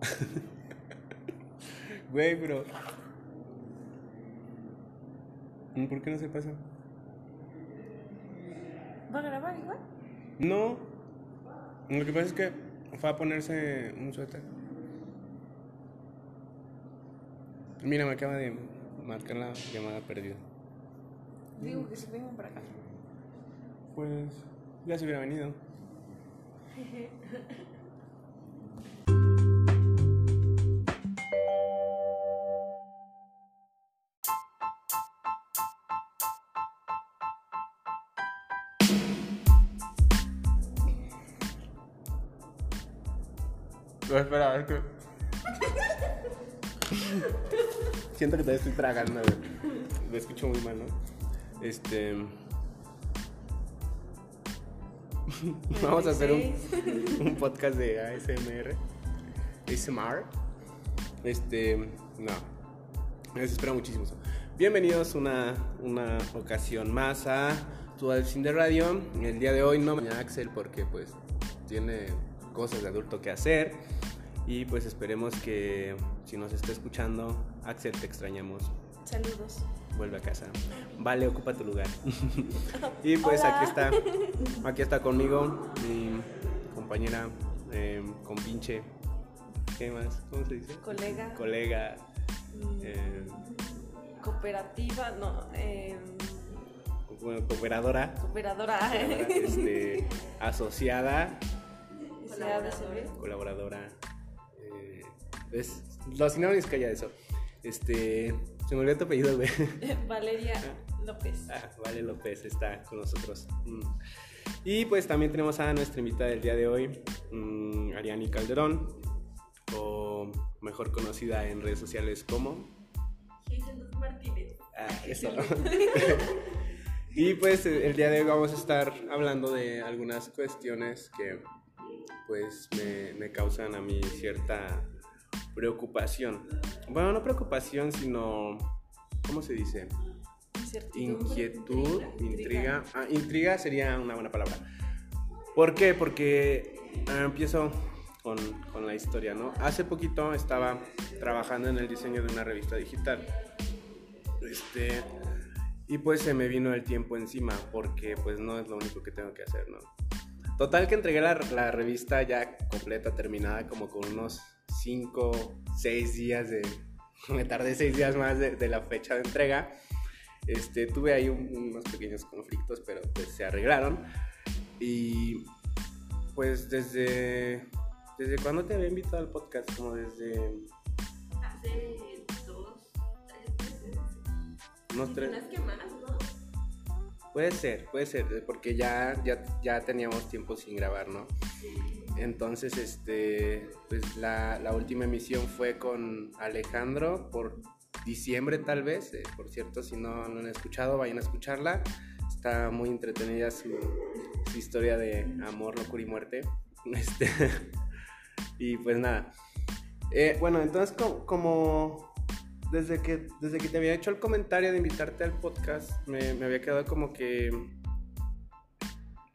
Güey, pero. ¿Por qué no se pasa? ¿Va a grabar igual? No. Lo que pasa es que fue a ponerse un suéter. Mira, me acaba de marcar la llamada perdida. Digo que se vengan para acá. Pues ya se hubiera venido. espera, es que. Siento que todavía estoy tragando, güey. Me escucho muy mal, ¿no? Este. Vamos a hacer un, un podcast de ASMR. ASMR. Este. No. Me desespera muchísimo eso. Bienvenidos una, una ocasión más a Tu Fin de Radio. El día de hoy no me Axel porque pues tiene cosas de adulto que hacer. Y pues esperemos que si nos está escuchando, Axel, te extrañamos. Saludos. Vuelve a casa. Vale, ocupa tu lugar. y pues Hola. aquí está, aquí está conmigo mi compañera, eh, compinche. ¿Qué más? ¿Cómo se dice? Colega. Colega. mm, eh, Cooperativa, no. Eh, bueno, cooperadora. cooperadora. este, asociada, SADCB. colaboradora. Eh, es, los sinónimos que haya eso. Este, se me olvidó tu apellido, güey. Valeria López. Ah, vale López está con nosotros. Mm. Y pues también tenemos a nuestra invitada del día de hoy, mm, Ariani Calderón, o mejor conocida en redes sociales como... Jesús Martínez. Ah, eso. y pues el día de hoy vamos a estar hablando de algunas cuestiones que pues me, me causan a mí cierta preocupación. Bueno, no preocupación, sino... ¿Cómo se dice? Inquietud, intriga. Ah, intriga sería una buena palabra. ¿Por qué? Porque ah, empiezo con, con la historia, ¿no? Hace poquito estaba trabajando en el diseño de una revista digital. Este, y pues se me vino el tiempo encima porque pues no es lo único que tengo que hacer, ¿no? Total que entregué la, la revista ya completa, terminada, como con unos 5, 6 días de... Me tardé 6 días más de, de la fecha de entrega. Este, tuve ahí un- unos pequeños conflictos, pero pues se arreglaron. Y pues desde... ¿Desde cuándo te había invitado al podcast? Como desde Hace dos, tres meses. unos tres... Más que más, ¿no? Puede ser, puede ser, porque ya, ya, ya teníamos tiempo sin grabar, ¿no? Entonces, este, pues la, última emisión fue con Alejandro por diciembre tal vez. Eh, por cierto, si no han escuchado, vayan a escucharla. Está muy entretenida su, historia de amor, locura y muerte. Este, y pues nada. Eh, bueno, entonces como, desde, que, desde que te había hecho el comentario de invitarte al podcast, me había quedado como que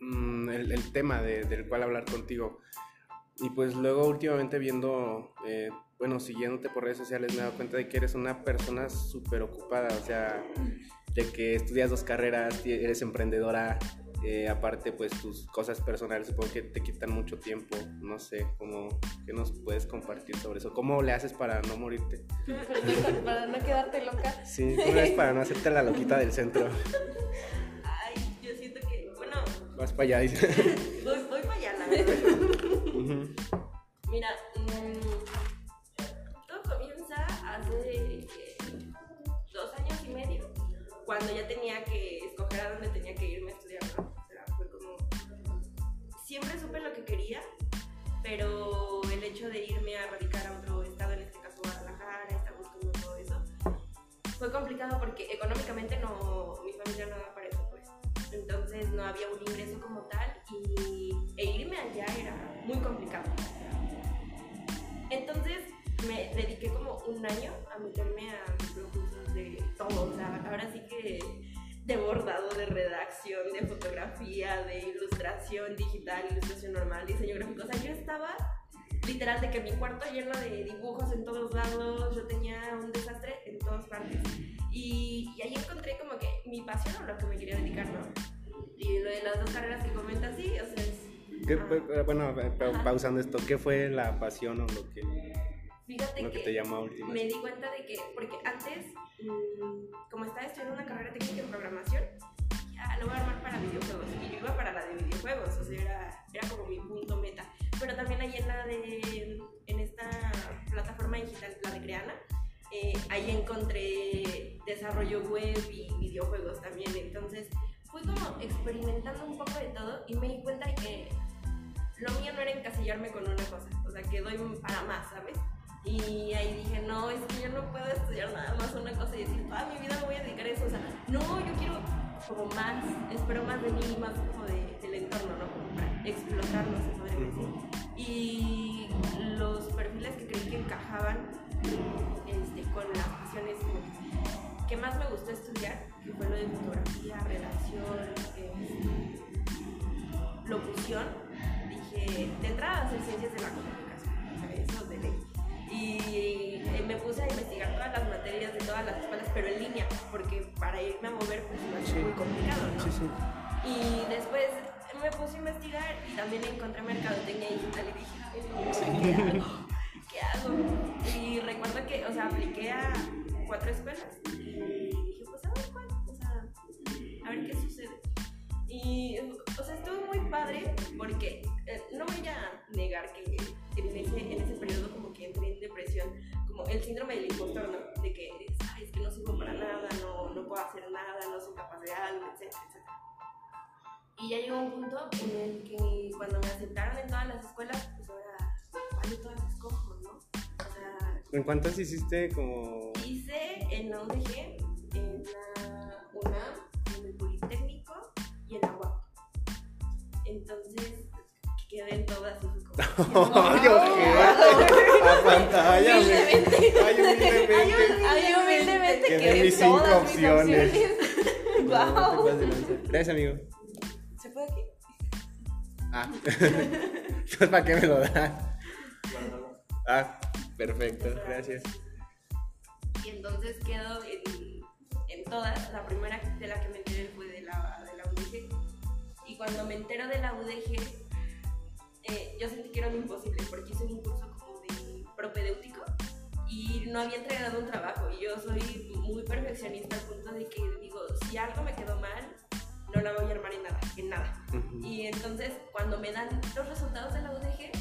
mm, el, el tema de- del cual hablar contigo. Y pues luego últimamente viendo, eh, bueno, siguiéndote por redes sociales me he dado cuenta de que eres una persona súper ocupada, o sea, de que estudias dos carreras, eres emprendedora, eh, aparte pues tus cosas personales supongo que te quitan mucho tiempo, no sé, ¿cómo, ¿qué nos puedes compartir sobre eso? ¿Cómo le haces para no morirte? Para no quedarte loca. Sí, ¿cómo le haces para no hacerte la loquita del centro? Vas para allá, dice. voy, voy para allá, la verdad. Mira, mm, todo comienza hace eh, dos años y medio, cuando ya tenía que escoger a dónde tenía que irme a estudiar, ¿no? O sea, fue como... Siempre supe lo que quería, pero el hecho de irme a radicar a otro estado, en este caso Guadalajara, estar buscando todo eso, fue complicado porque económicamente no, mi familia no daba para eso, pues. Entonces no había un ingreso como y, e irme allá era muy complicado. Entonces me dediqué como un año a meterme a cursos de todo, o sea, ahora sí que de bordado, de redacción, de fotografía, de ilustración digital, ilustración normal, diseño gráfico, o sea, yo estaba literal de que mi cuarto lleno de dibujos en todos lados, yo tenía un desastre en todas partes. Y, y ahí encontré como que mi pasión a lo que me quería dedicar, ¿no? Y lo de las dos carreras que comentas, sí, o sea, es... ¿Qué- ah, bueno, pa- Ajá. pausando esto, ¿qué fue la pasión o lo que, Fíjate lo que que te llamó a última? me di cuenta de que, porque antes, mm, como estaba estudiando una carrera técnica en programación, ya lo voy a armar para videojuegos. Y yo iba para la de videojuegos, o sea, era, era como mi punto meta. Pero también ahí en la de, en esta plataforma digital, la de Creana, eh, ahí encontré desarrollo web y videojuegos también. Entonces, fui como experimentando un poco de todo y me di cuenta que lo mío no era encasillarme con una cosa, o sea, que doy para más, ¿sabes? Y ahí dije, no, es que yo no puedo estudiar nada más una cosa y decir, toda mi vida me voy a dedicar a eso. O sea, no, yo quiero como más, espero más de mí, más como de, del entorno, ¿no? Como para explotarlo, se podría decir. Y los perfiles que creí que encajaban este, con las pasiones que más me gustó estudiar, que fue lo de fotografía, redacción, este, locución, dije, de entrada hacer ciencias de la comunicación, o sea, eso de ley. Y eh, me puse a investigar todas las materias de todas las escuelas, pero en línea, porque para irme a mover pues iba a ser Sí. muy complicado, ¿no? Sí, sí. Y después me puse a investigar y también encontré mercadotecnia digital y dije, "Ay, no, ¿qué hago? ¿Qué hago? Y recuerdo que, o sea, apliqué a cuatro escuelas y dije, pues a ver cuál, a ver qué sucede. Y, o sea, estuvo muy padre porque eh, no voy a negar que en ese, en ese periodo como que entré en depresión, como el síndrome del impostor, ¿no? De que, ay, es que no sirvo para nada, no, no puedo hacer nada, no soy capaz de algo, etcétera, etcétera. Y ya llegó un punto en el que cuando me aceptaron en todas las escuelas, pues ahora, ¿cuál de todas escojo, no? O sea, ¿En cuántas hiciste como...? hice en la UDG, Entonces, quedé en todas fue como, ¡Ay, ojete! A pantalla. ¡Ay, humildemente! Ay, humildemente Quedé que en mis cinco todas mis opciones. Wow. Gracias, amigo. ¿Se puede aquí? Ah. Entonces, ¿para qué me lo das? Ah, perfecto, gracias. Y entonces quedo en, en todas. La primera de la que me enteré fue de la, cuando me entero de la UDG, eh, yo sentí que era un imposible porque hice un curso como de propedéutico y no había entregado un trabajo. Y yo soy muy perfeccionista al punto de que digo, si algo me quedó mal, no la voy a armar en nada, en nada. Ujú. Y entonces cuando me dan los resultados de la UDG,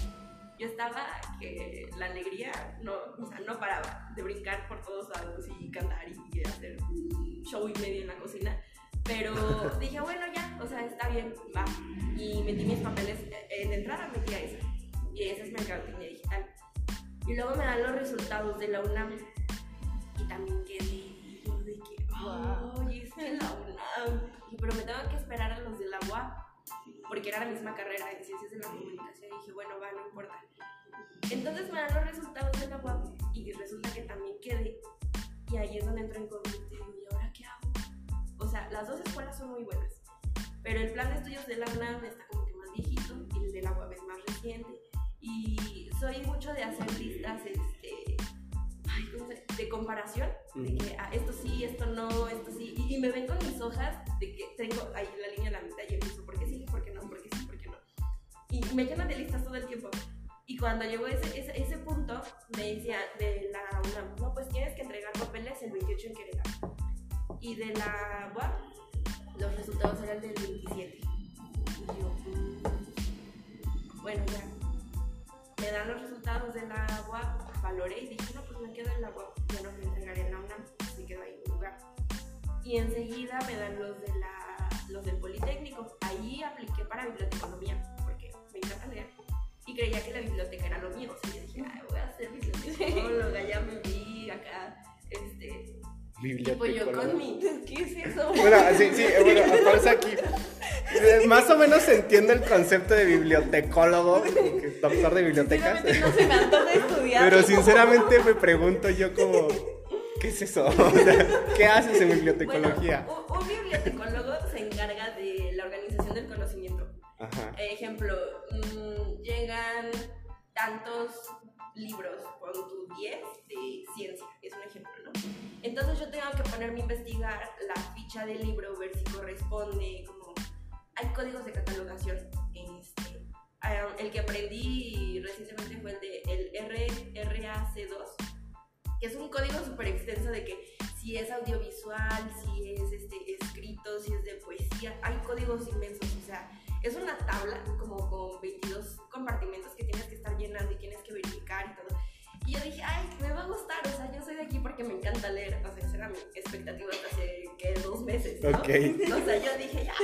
yo estaba que la alegría no, o sea, no paraba de brincar por todos lados y cantar y hacer un show y medio en la cocina. Pero dije, bueno, ya, o sea, está bien, va. Y metí mis papeles, eh, en entrada metí a esa. Y esa es mercadotecnia digital. Y luego me dan los resultados de la UNAM. Y también quedé y yo de que, Wow. oye, es que la UNAM. Y, pero me tengo que esperar a los de la UAP porque era la misma carrera en ciencias de la comunicación y dije, bueno, va, no importa. Entonces me dan los resultados de la UAP y resulta que también quedé y ahí es donde entro en conflicto sea, las dos escuelas son muy buenas, pero el plan de estudios de la UNAM está como que más viejito y el de la UAP es más reciente y soy mucho de hacer listas este, ay, ¿cómo se- de comparación, de que ah, esto sí, esto no, esto sí, y, y me ven con mis hojas de que tengo ahí la línea a la mitad y empiezo, ¿por qué sí? ¿Por qué no? ¿Por qué sí? ¿Por qué no? Y me llenan de listas todo el tiempo. Y cuando llegó ese, ese, ese punto, me decía de la UNAM, no, pues tienes que entregar papeles el 28 en Querétaro. Y de la UAP, los resultados eran del 27. Y yo, bueno, ya. Me dan los resultados de la UAP, valoré y dije, no, pues me quedo en la UAP, ya no me entregaré en la UNAM, me quedo ahí en un lugar. Y enseguida me dan los, de la, los del Politécnico. Ahí apliqué para biblioteconomía, porque me encanta leer. Y creía que la biblioteca era lo mío. O sea, yo dije, Ay, voy a ser bibliotecóloga, ya me vi acá. Este, y pues yo con mi, ¿qué es eso? Bueno, sí, sí, eh, bueno, pausa aquí. Más o menos entiendo el concepto de bibliotecólogo, doctor de bibliotecas. Sinceramente no se me antoja estudiar. Pero sinceramente me pregunto yo como, ¿qué es eso? O sea, ¿Qué haces en bibliotecología? Bueno, un, un bibliotecólogo se encarga de la organización del conocimiento. Ajá. Ejemplo, mm, llegan tantos libros, con tu 10 de ciencia, es un ejemplo, ¿no? Entonces yo tengo que ponerme a investigar la ficha del libro, ver si corresponde, como hay códigos de catalogación. Este, ah, el que aprendí recientemente fue el de el R- RAC2, que es un código súper extenso de que si es audiovisual, si es este, escrito, si es de poesía, hay códigos inmensos, o sea, es una tabla como con 22 compartimentos que tienes que estar llenando y tienes que verificar y todo. Y yo dije, ay, me va a gustar, o sea, yo soy de aquí porque me encanta leer, o sea, esa era mi expectativa hasta hace, que dos meses, ¿no? Ok. O sea, yo dije, ya,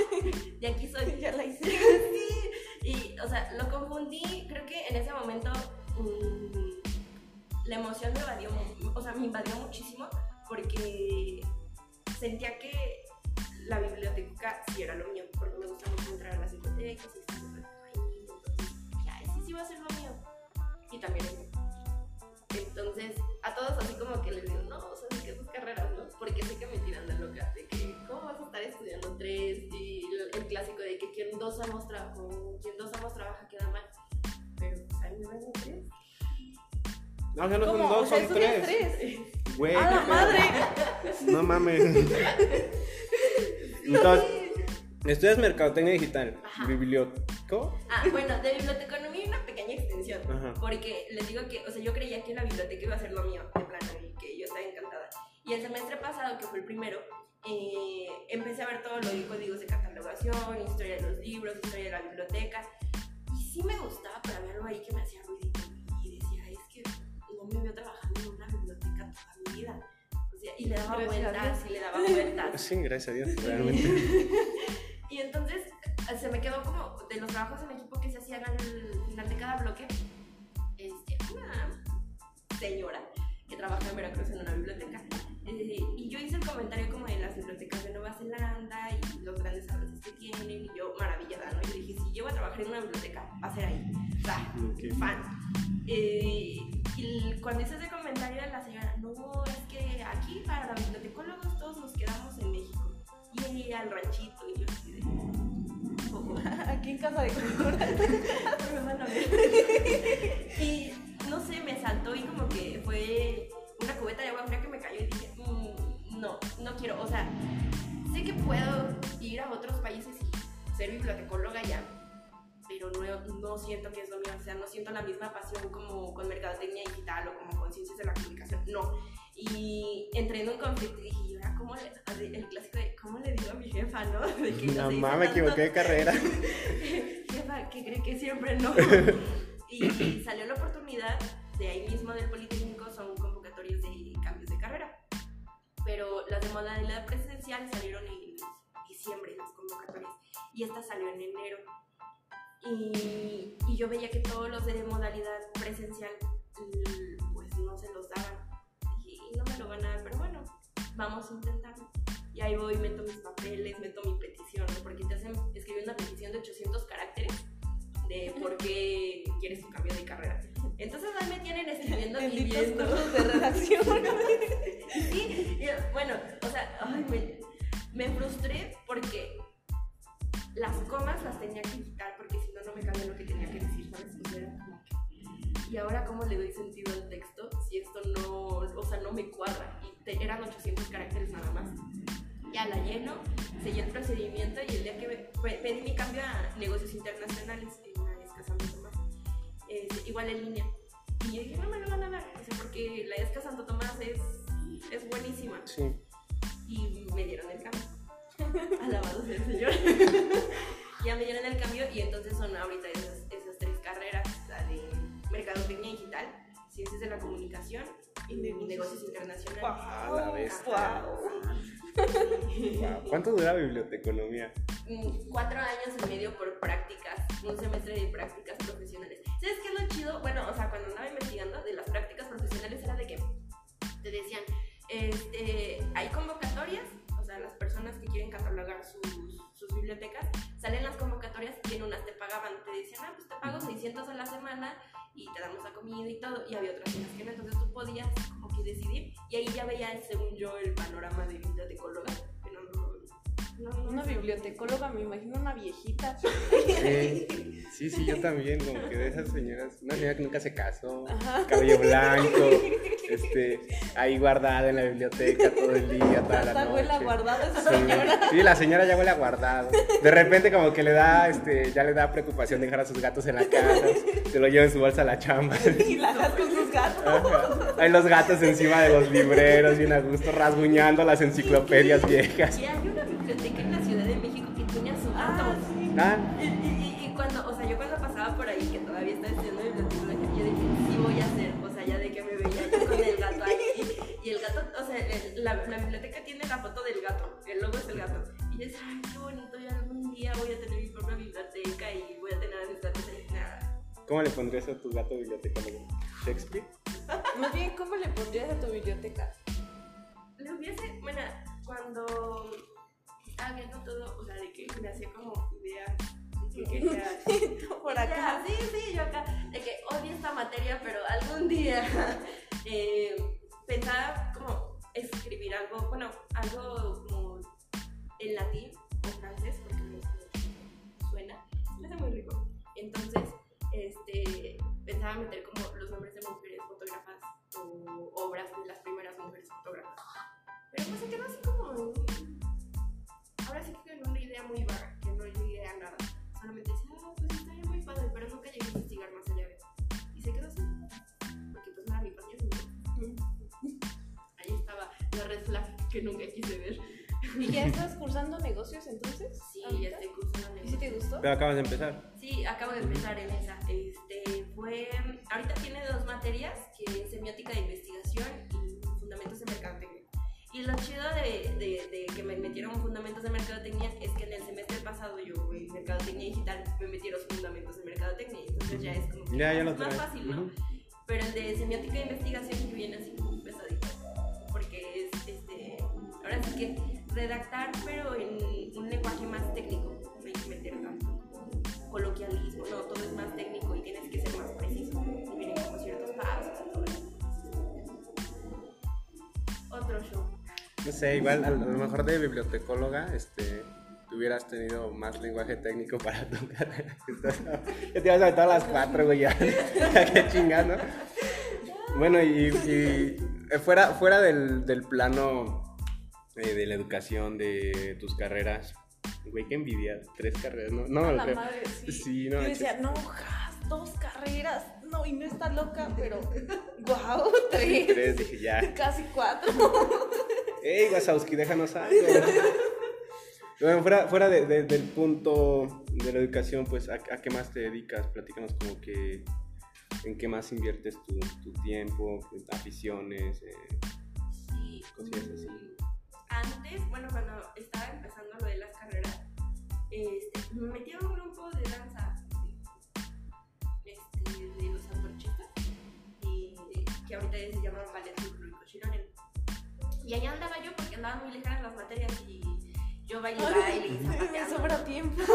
de aquí soy. Ya la hice. sí, y, o sea, lo confundí, creo que en ese momento mm, la emoción me invadió, o sea, me invadió muchísimo porque sentía que la biblioteca sí era lo mío, porque me gusta mucho entrar a las bibliotecas y estar ahí, entonces dije, ay, sí, sí va a ser lo mío. Y también es mío. Entonces, a todos así como que les digo, no, o sea, de que esas carreras, ¿no? Porque sé que me tiran de loca, de que, ¿cómo vas a estar estudiando tres? Y el, el clásico de que quien dos amos trabaja, quien dos amos trabaja queda mal. Pero, a mí me van a tres. No, sea, no son dos, son tres. tres. Güey, ¡A la madre! No mames. Entonces, estudias mercadotecnia digital. Ajá. ¿Biblioteco? Ah, bueno, de biblioteconomía hay una pequeña extensión. Ajá. Porque les digo que, o sea, yo creía que la biblioteca iba a ser lo mío, de plano, y que yo estaba encantada. Y el semestre pasado, que fue el primero, eh, empecé a ver todo lo de códigos de catalogación, historia de los libros, historia de la biblioteca. Y sí me gustaba, pero había algo ahí que me hacía ruidito. Y decía, es que no me veo trabajando en una biblioteca toda mi vida. O sea, y le daba Gracias vueltas, y le daba vueltas. Sí, gracias a Dios, realmente. Y entonces eh, se me quedó como de los trabajos en equipo que se hacían al final de cada bloque, este, una señora que trabaja en Veracruz en una biblioteca. eh, y yo hice el comentario como de las bibliotecas de Nueva Zelanda y los grandes avances que tienen. Y yo, maravillada, ¿no? Yo dije, si llego a trabajar en una biblioteca, va a ser ahí. O sea, Ok. fan. Eh, y cuando hice ese comentario la señora, no, es que aquí para los bibliotecólogos todos nos quedamos en México. Y ella al ranchito y yo así de... Aquí en casa de cultura. Y no sé, me saltó y como que fue una cubeta de agua fría que me cayó y dije, "Mm, no, no quiero. O sea, sé que puedo ir a otros países y ser bibliotecóloga ya, pero no, no siento que es lo mío. O sea, no siento la misma pasión como con mercadotecnia digital o como con ciencias de la comunicación. No. Y entré en un conflicto y dije, ¿y ahora cómo le, el clásico de, ¿cómo le digo a mi jefa, no? De que No mames, me equivoqué de carrera. jefa, que cree que siempre no. Y salió la oportunidad de ahí mismo del Politécnico, son convocatorias de cambios de carrera. Pero las de modalidad presencial salieron en diciembre, las convocatorias, y esta salió en enero. Y, y yo veía que todos los de modalidad presencial, pues no se los daban. Y no me lo van a dar, pero bueno, vamos a intentarlo. Y ahí voy, meto mis papeles, meto mi petición, ¿no? porque te hacen escribir una petición de 800 caracteres de por qué quieres tu cambio de carrera. Entonces ahí me tienen escribiendo y viendo. de redacción. Sí, y, bueno, o sea, ay, me, me frustré porque las comas las tenía que quitar porque si no, no me cabía lo que tenía que decir, ¿sabes? Y ahora, ¿cómo le doy sentido eran 800 caracteres nada más. Ya la lleno, seguí el procedimiento y el día que me- pe- pedí mi cambio a negocios internacionales en la ESCA Santo Tomás, es igual en línea. Y yo dije, no me lo van a dar, o sea, porque la ESCA Santo Tomás es, es buenísima. Sí. Y me dieron el cambio. Alabado sea el Señor. ya me dieron el cambio y entonces son ahorita esas, esas tres carreras, la de Mercadotecnia Digital, Ciencias de la Comunicación y, Negocios Internacionales. La bestia. Guau. Wow. ¿Cuánto dura biblioteconomía? Mm, cuatro años y medio por prácticas, un semestre de prácticas profesionales. ¿Sabes qué es lo chido? Bueno, o sea, cuando andaba investigando de las prácticas profesionales era de que te decían, este, hay convocatorias, o sea, las personas que quieren catalogar sus, sus bibliotecas, salen las convocatorias y en unas te pagaban, te decían, ah, pues te pago 600 a la semana y te damos la comida y todo, y había otras en las que no, entonces tú podías como que decidir, y ahí ya veías, según yo, el panorama de bibliotecóloga, Una bibliotecóloga, me imagino una viejita. Sí, sí, sí, yo también, como que de esas señoras, una señora que nunca se casó, Ajá. cabello blanco, este, ahí guardada en la biblioteca todo el día, toda la noche. guardada esa Sí, señora. sí, la señora ya huele a guardado. De repente como que le da, este, ya le da preocupación dejar a sus gatos en la casa, se lo lleva en su bolsa a la chamba. Y la con sus gatos. Ajá. Hay los gatos encima de los libreros, bien a gusto, rasguñando las enciclopedias viejas. Y hay una biblioteca en la Ciudad de México que tenía su gato. Ah, sí. Ah, Y, y- y cuando, o sea, yo cuando pasaba por ahí, que todavía estaba estudiando bibliotecología, yo dije, sí voy a hacer, o sea, ya de que me veía yo con el gato ahí. Y el gato, o sea, el- la, la biblioteca tiene la foto del gato, el logo es el gato. Y yo decía, ay, qué bonito, yo algún día voy a tener mi propia biblioteca y voy a tener a mis gatos ahí. Nada. ¿Cómo le pondrías a tu gato bibliotecólogo? ¿Shakespeare? Más bien, ¿cómo le pondrías a tu biblioteca? Le hubiese, bueno, cuando estaba viendo todo, o sea, de que me hacía como ideas, de que quería Por acá. sí, sí, yo acá, de que odio esta materia, pero algún día eh, pensaba como escribir algo, bueno, algo como en latín o francés, porque me suena, me hace muy rico. Entonces, este, pensaba meter como los nombres de mujeres fotógrafas o obras de las primeras mujeres fotógrafas. Pero pues se quedó así como Ahora sí que en una idea muy vaga, que no llegué a nada. Solamente decía, ah, pues estaría muy padre, pero nunca llegué a investigar más allá de eso. Y se quedó así. Porque pues no era mi pasión. Ahí estaba la red flag que nunca quise ver. ¿Y ya estás cursando negocios entonces? Sí, ¿Ahorita? ya estoy cursando ¿Y si te negocios. gustó? Pero acabas de empezar. Sí, acabo de empezar en esa. Este, fue, ahorita tiene dos materias, que es semiótica de investigación y fundamentos de mercadotecnia. Y lo chido de, de, de que me metieron fundamentos de mercadotecnia es que en el semestre pasado yo fui mercadotecnia digital, me metieron fundamentos de mercadotecnia, entonces ya es como que Ya, ya más, fácil, ¿no? Ujú. Pero el de semiótica de investigación que viene así como pesadito. Porque es, este, ahora sí que redactar, pero en un lenguaje más técnico. Que meter tanto coloquialismo, no, todo es más técnico y tienes que ser más preciso. Y vienen como ciertos pasos No sé, igual a, a lo mejor de bibliotecóloga, este, hubieras tenido más lenguaje técnico para tu carrera. Ya te ibas a meter a las cuatro, güey, ya. Ya, Qué chingado. Bueno, y, y, eh, fuera, fuera del, del plano eh, de la educación, de tus carreras, güey, qué envidia, tres carreras, ¿no? No, la madre, sí. Sí, no, Yo decía, no, jas, dos carreras. No, y no está loca, pero wow, tres. Tres, dije, ya. Casi cuatro. ¡Ey, Wazowski, déjanos algo! Bueno, fuera, fuera de- de- del punto de la educación, pues, ¿a, a qué más te dedicas? Platícanos como que en qué más inviertes tu, tu tiempo, pues, aficiones, eh, Sí. Cosillas así. Antes, bueno, cuando estaba empezando lo de las carreras, este, me metí a un Y allá andaba yo porque andaban muy lejanas las materias y yo baile, baile y me sobra tiempo.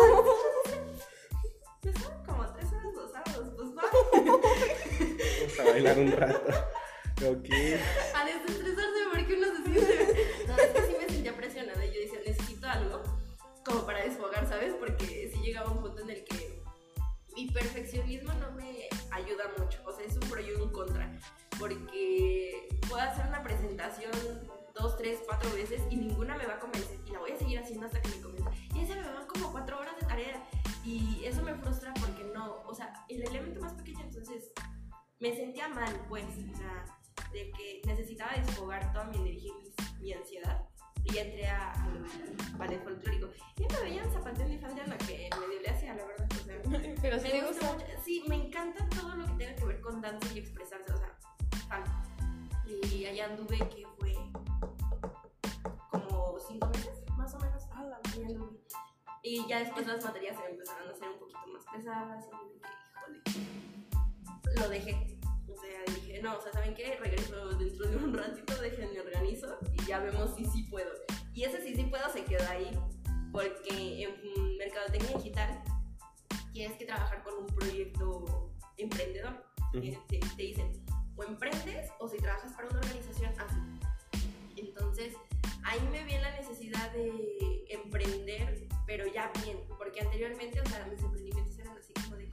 Sobran como tres horas los sábados, pues va. vamos a bailar un rato. Ok. a desestresarse porque uno se siente. No, es que sí me sentía presionada. y Yo decía, necesito algo como para desfogar, ¿sabes? Porque sí llegaba un punto en el que mi perfeccionismo no me ayuda mucho. O sea, es un pro y un contra. Porque puedo hacer una presentación dos, tres, cuatro veces y ninguna me va a convencer. Y la voy a seguir haciendo hasta que me convenza. Y ese me van como cuatro horas de tarea. Y eso me frustra porque no, o sea, el elemento más pequeño, entonces me sentía mal, pues, o sea, de que necesitaba desfogar toda mi energía y mi ansiedad. Y entré a, al ballet folclórico. Y me veían zapateando y fandeando que medio le hacía, la verdad. O sea, Pero me gusta gusta. mucho. Sí, me encanta todo lo que tenga que ver con danza y expresarse, o sea, fan. Y allá anduve que fue cinco meses, más o menos. A la. Y ya después las materias se me empezaron a hacer un poquito más pesadas y dije, híjole, lo dejé. O sea, dije, no, o sea, ¿saben qué? Regreso dentro de un ratito, déjenme organizo y ya vemos si sí puedo. Y ese sí sí puedo se queda ahí, porque en mercadotecnia digital tienes que trabajar con un proyecto emprendedor. Ujú. Eh, te, te dicen, o emprendes o si trabajas para una organización, ya bien, porque anteriormente, o sea, mis emprendimientos eran así como de,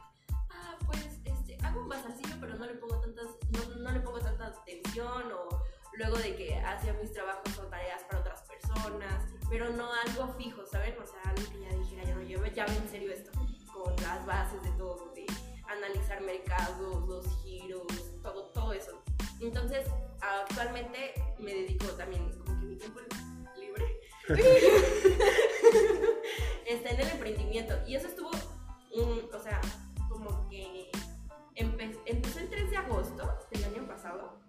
ah, pues, este, hago un bazarcillo, pero no le pongo tantas, no, no le pongo tanta atención, o luego de que hacía mis trabajos o tareas para otras personas, pero no algo fijo, ¿saben? O sea, algo que ya dijera, ya no, yo ya en serio esto, con las bases de todo, de analizar mercados, los giros, todo, todo eso. Entonces, actualmente me dedico también, como que mi tiempo libre, está en el emprendimiento. Y eso estuvo, mm, o sea, como que empe- empezó el 3 de agosto del año pasado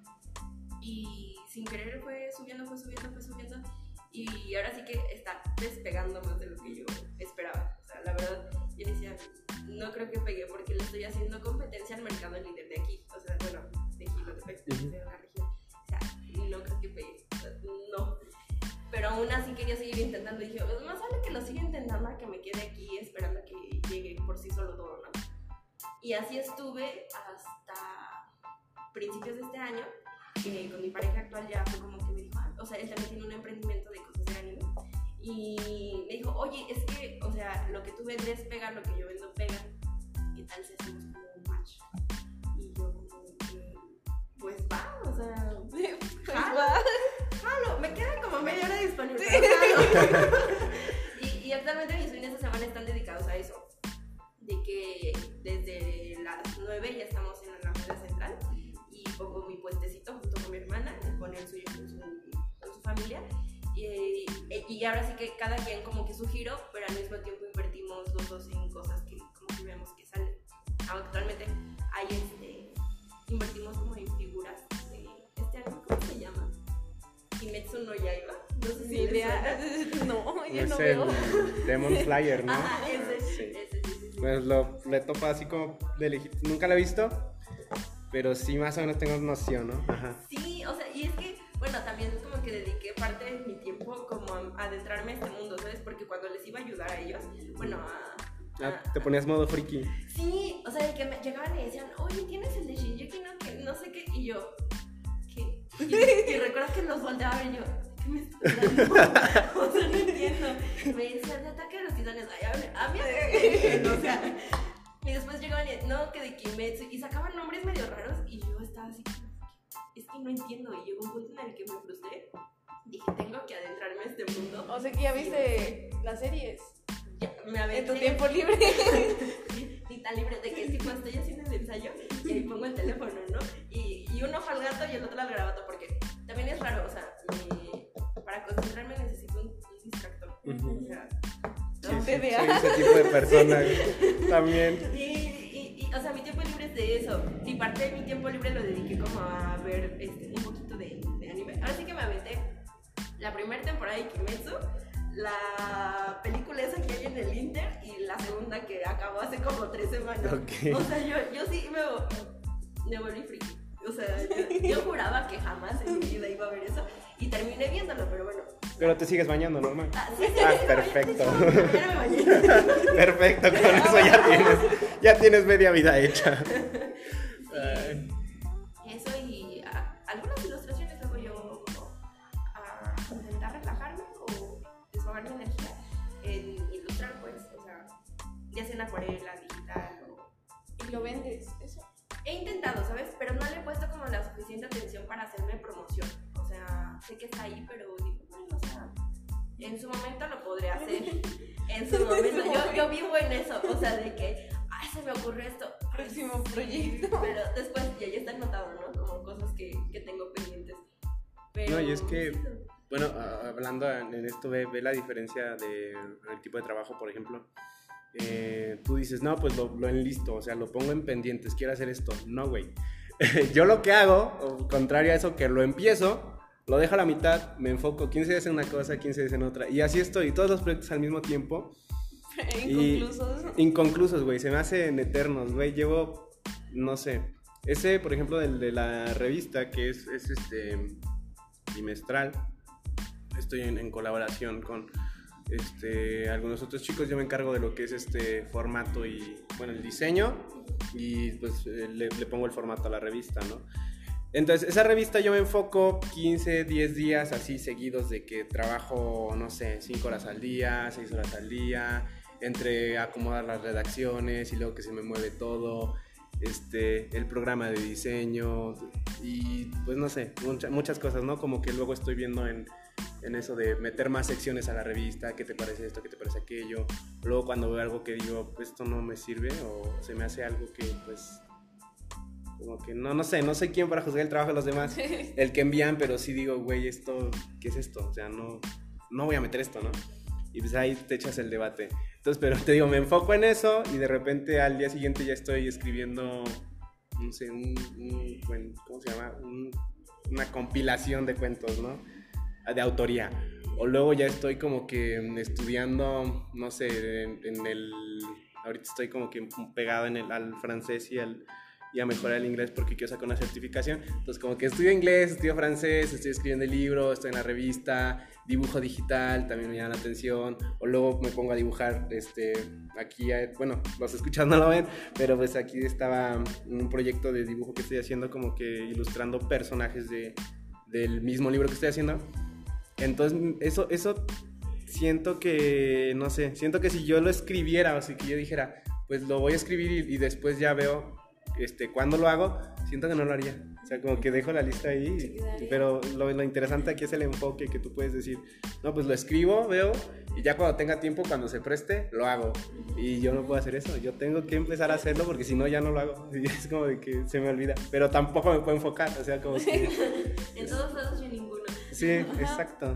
y sin querer fue subiendo, fue subiendo, fue subiendo. Y ahora sí que está despegando más de lo que yo esperaba. O sea, la verdad, yo decía, no creo que pegue porque le estoy haciendo competencia al mercado líder de aquí. O sea, bueno, de Gilotepec, de la región. O Pero aún así quería seguir intentando. Y dije, pues más vale que lo siga intentando a que me quede aquí esperando a que llegue por sí solo todo, ¿no? Y así estuve hasta principios de este año, que con mi pareja actual ya fue como que me dijo, ah, o sea, él también tiene un emprendimiento de cosas de anime. Y me dijo, oye, es que, o sea, lo que tú vendes pega, lo que yo vendo pega. ¿Qué tal si hacemos como un match? Y yo como pues va, o sea, Pues va. jalo. Me quedan como media hora disponible. jalo. y, y actualmente mis fines de semana están dedicados a eso. De que desde las 9 ya estamos en la Alameda Central y pongo mi puestecito junto con mi hermana, con el suyo, con su, con su familia. Y, y ahora sí que cada quien como que su giro, pero No, yo es no el. Demon Slayer, ¿no? Ajá, ese, Sí. ese, sí. Pues lo, le topa así como de. Nunca lo he visto, pero sí más o menos tengo noción, ¿no? Ajá. Sí, o sea, y es que, bueno, también es como que dediqué parte de mi tiempo como a adentrarme a este mundo, ¿sabes? Porque cuando les iba a ayudar a ellos, bueno, a... Ah, te ponías modo friki. Sí, o sea, de que me llegaban y decían, oye, ¿tienes el de Shinjuki no, que no sé qué? Y yo, ¿qué? Y, y recuerdo que los volteaba y yo, ¿qué me estás dando? o sea, no entiendo. Me decían, de ataque a los titanes. Ay, a mí, a o sea. Y después llegaban y, no, que de Kimetsu, y sacaban nombres medio raros, y yo estaba así, es que no entiendo. Y llegó un punto en el que me frustré. Dije, tengo que adentrarme a este mundo. O sea que ya viste las series. Ya, me En aventé. tu tiempo libre. ni tan libre de que tipo estoy haciendo el ensayo y ahí pongo el teléfono, ¿no? Y, y uno fue al gato y el otro al garabato porque también es raro, o sea, mi- para concentrarme necesito un, distractor. Ujú. O sea, No Soy veas. ese tipo de persona también. Y, o sea, mi tiempo libre es de eso. Y parte de mi tiempo libre lo dediqué como a ver este, un poquito de, de anime. Ahora sí que me aventé la primera temporada de Kimetsu, la película esa que hay en el Inter y la segunda que acabó hace como tres semanas. Ok. O sea, yo, yo sí me, me volví friki. O sea, yo, yo juraba que jamás en mi vida iba a ver eso y terminé viéndolo, pero bueno. Pero te sigues bañando, normal. Ah, sí, Ah, perfecto. Ya me bañé. Perfecto, con eso ya tienes, ya tienes media vida hecha. Eso y ah, algunas ilustraciones hago yo como a intentar relajarme o desfogar mi energía en ilustrar, pues, o sea, ya sea en acuarela, digital o... Y lo vendes, suficiente atención para hacerme promoción. O sea, sé que está ahí, pero digo, bueno, o sea, en su momento lo podré hacer. En su momento, yo, yo vivo en eso, o sea, de que, ay, se me ocurrió esto. Próximo proyecto. Pero después ya, ya está anotado, ¿no? Como cosas que, que tengo pendientes. Pero, No, y es que- Bueno, hablando en esto, ve, ve la diferencia del tipo de trabajo, por ejemplo. Eh, tú dices, no, pues lo, lo enlisto, o sea, lo pongo en pendientes, quiero hacer esto. No, güey. Yo lo que hago, contrario a eso, que lo empiezo, lo dejo a la mitad, me enfoco 15 días en una cosa, 15 días en otra, y así estoy, todos los proyectos al mismo tiempo, Y- Inconclusos. inconclusos, güey, se me hacen eternos, güey, llevo, no sé, ese, por ejemplo, del de la revista, que es, es este, bimestral, estoy en, en colaboración con este, algunos otros chicos, yo me encargo de lo que es este formato y, bueno, el diseño, y pues eh, le, le pongo el formato a la revista, ¿no? Entonces, esa revista yo me enfoco 15, 10 días así seguidos de que trabajo, no sé, 5 horas al día, 6 horas al día, entre acomodar las redacciones y luego que se me mueve todo, este, el programa de diseño y pues no sé, mucha- muchas cosas, ¿no? Como que luego estoy viendo en, en eso de meter más secciones a la revista, qué te parece esto, qué te parece aquello. Luego cuando veo algo que digo, pues esto no me sirve o se me hace algo que pues como que no, no sé, no sé quién para juzgar el trabajo de los demás, el que envían, pero sí digo, güey, esto, ¿qué es esto? O sea, no, no voy a meter esto, ¿no? Y pues ahí te echas el debate. Entonces, pero te digo, me enfoco en eso y de repente al día siguiente ya estoy escribiendo, no sé, un, un ¿cómo se llama? Un- una compilación de cuentos, ¿no? De autoría. O luego ya estoy como que estudiando, no sé, en, en el... Ahorita estoy como que pegado en el, al francés y al, y a mejorar el inglés porque quiero sacar una certificación. Entonces, como que estudio inglés, estudio francés, estoy escribiendo el libro, estoy en la revista, dibujo digital, también me llama la atención. O luego me pongo a dibujar, este, aquí, eh, bueno, los escuchas no lo ven, pero pues aquí estaba un proyecto de dibujo que estoy haciendo, como que ilustrando personajes de, del mismo libro que estoy haciendo. Entonces, eso, eso siento que, no sé, siento que si yo lo escribiera, o si que yo dijera, pues lo voy a escribir y, y después ya veo este, cuándo lo hago, siento que no lo haría. O sea, como que dejo la lista ahí, quedaría. pero lo, lo interesante aquí es el enfoque que tú puedes decir, no, pues lo escribo, veo, y ya cuando tenga tiempo, cuando se preste, lo hago. Y yo no puedo hacer eso, yo tengo que empezar a hacerlo porque si no, ya no lo hago. Y es como de que se me olvida, pero tampoco me puedo enfocar, o sea, como que... En todos lados y en Sí, exacto.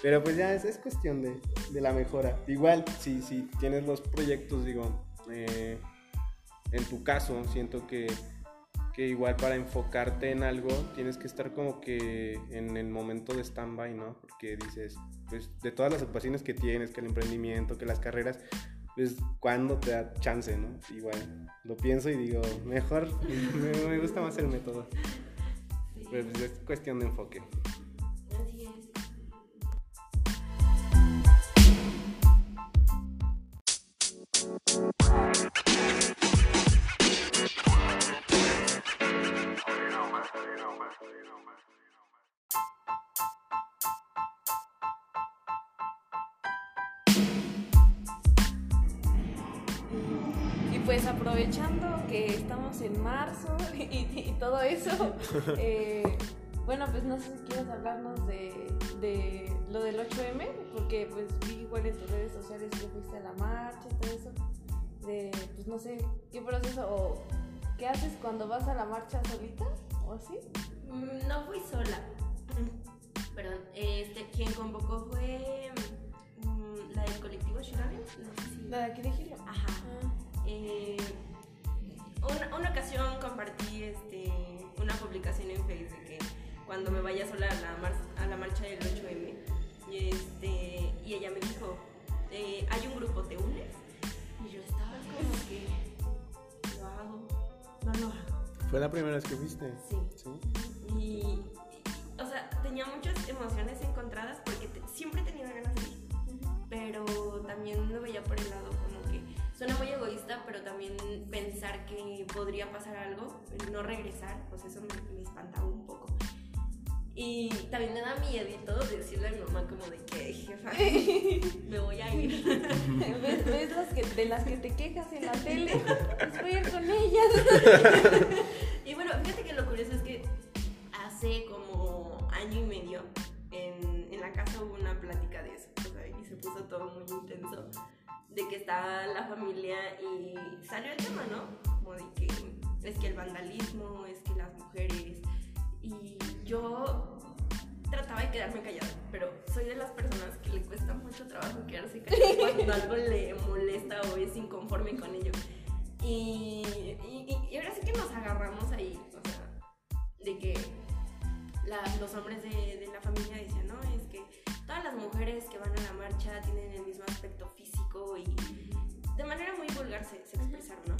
Pero pues ya es, es cuestión de, de la mejora. Igual, si, si tienes los proyectos, digo, eh, en tu caso, siento que, que igual para enfocarte en algo tienes que estar como que en el momento de stand-by, ¿no? Porque dices, pues de todas las ocupaciones que tienes, que el emprendimiento, que las carreras, pues cuando te da chance, ¿no? Igual, lo pienso y digo, mejor, me, me gusta más el método. Pero pues es cuestión de enfoque. Y pues aprovechando que estamos en marzo y, y todo eso, eh, bueno, pues no sé si quieres hablarnos de, de lo del 8M, porque pues vi igual en tus redes sociales que fuiste a la marcha y todo eso, de pues no sé qué proceso o qué haces cuando vas a la marcha solita o así. Mm, No fui sola. Perdón. Este, quien convocó fue mm, la del colectivo Shiraben. No sé si. La de aquí de Gilo. Ajá. Ah, Eh, una, una ocasión compartí este, una publicación en Facebook que cuando me vaya sola a la, mar- a la marcha del 8M, y, este, y ella me dijo, eh, hay un grupo, ¿te unes? Como que, ¿lo hago? No lo hago. ¿Fue la primera vez que fuiste? Sí. Sí. Y, y- o sea, tenía muchas emociones encontradas porque te- siempre he tenido ganas de ir, pero también lo veía por el lado como que suena muy egoísta, pero también pensar que podría pasar algo, no regresar, pues eso me, me espantaba un poco. Y también me da miedito decirle a mi mamá como de que, jefa, me voy a ir. ¿Ves, ves las que, de las que te quejas en la tele? Pues voy a ir con ellas. Y bueno, fíjate que lo curioso es que hace como año y medio en, en la casa hubo una plática de eso, y se puso todo muy intenso, de que estaba la familia y salió el tema, ¿no? Como de que es que el vandalismo, es que las mujeres, y yo trataba de quedarme callada, pero soy de las personas que le cuesta mucho trabajo quedarse callada cuando algo le molesta o es inconforme con ello. Y, y, y ahora sí que nos agarramos ahí, o sea, de que la- los hombres de, de la familia decían, no, es que todas las mujeres que van a la marcha tienen el mismo aspecto físico y de manera muy vulgar se, se expresaron, ¿no?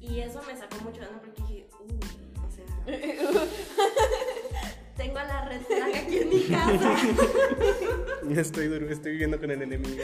Y eso me sacó mucho de onda porque dije, uh, o sea, casa. Estoy, estoy viviendo con el enemigo.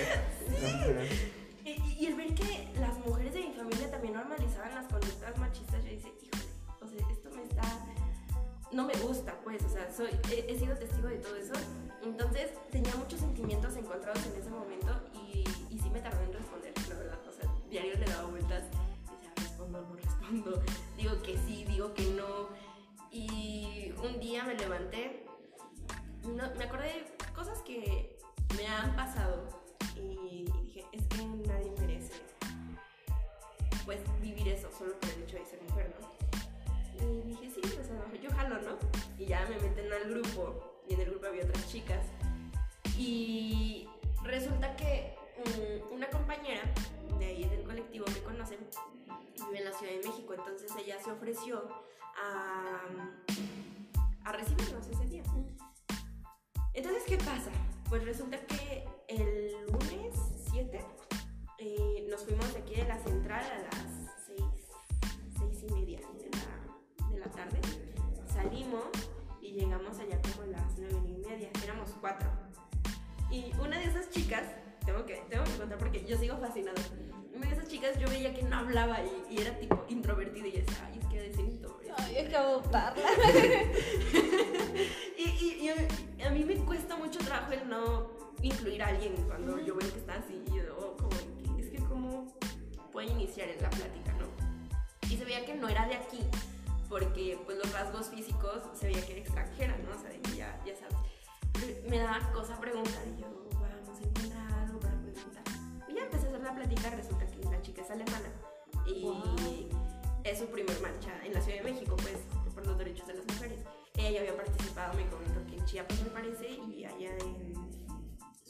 Marcha en la Ciudad de México, pues, por los derechos de las mujeres. Ella ya había participado, me comentó que en Chiapas me parece y allá en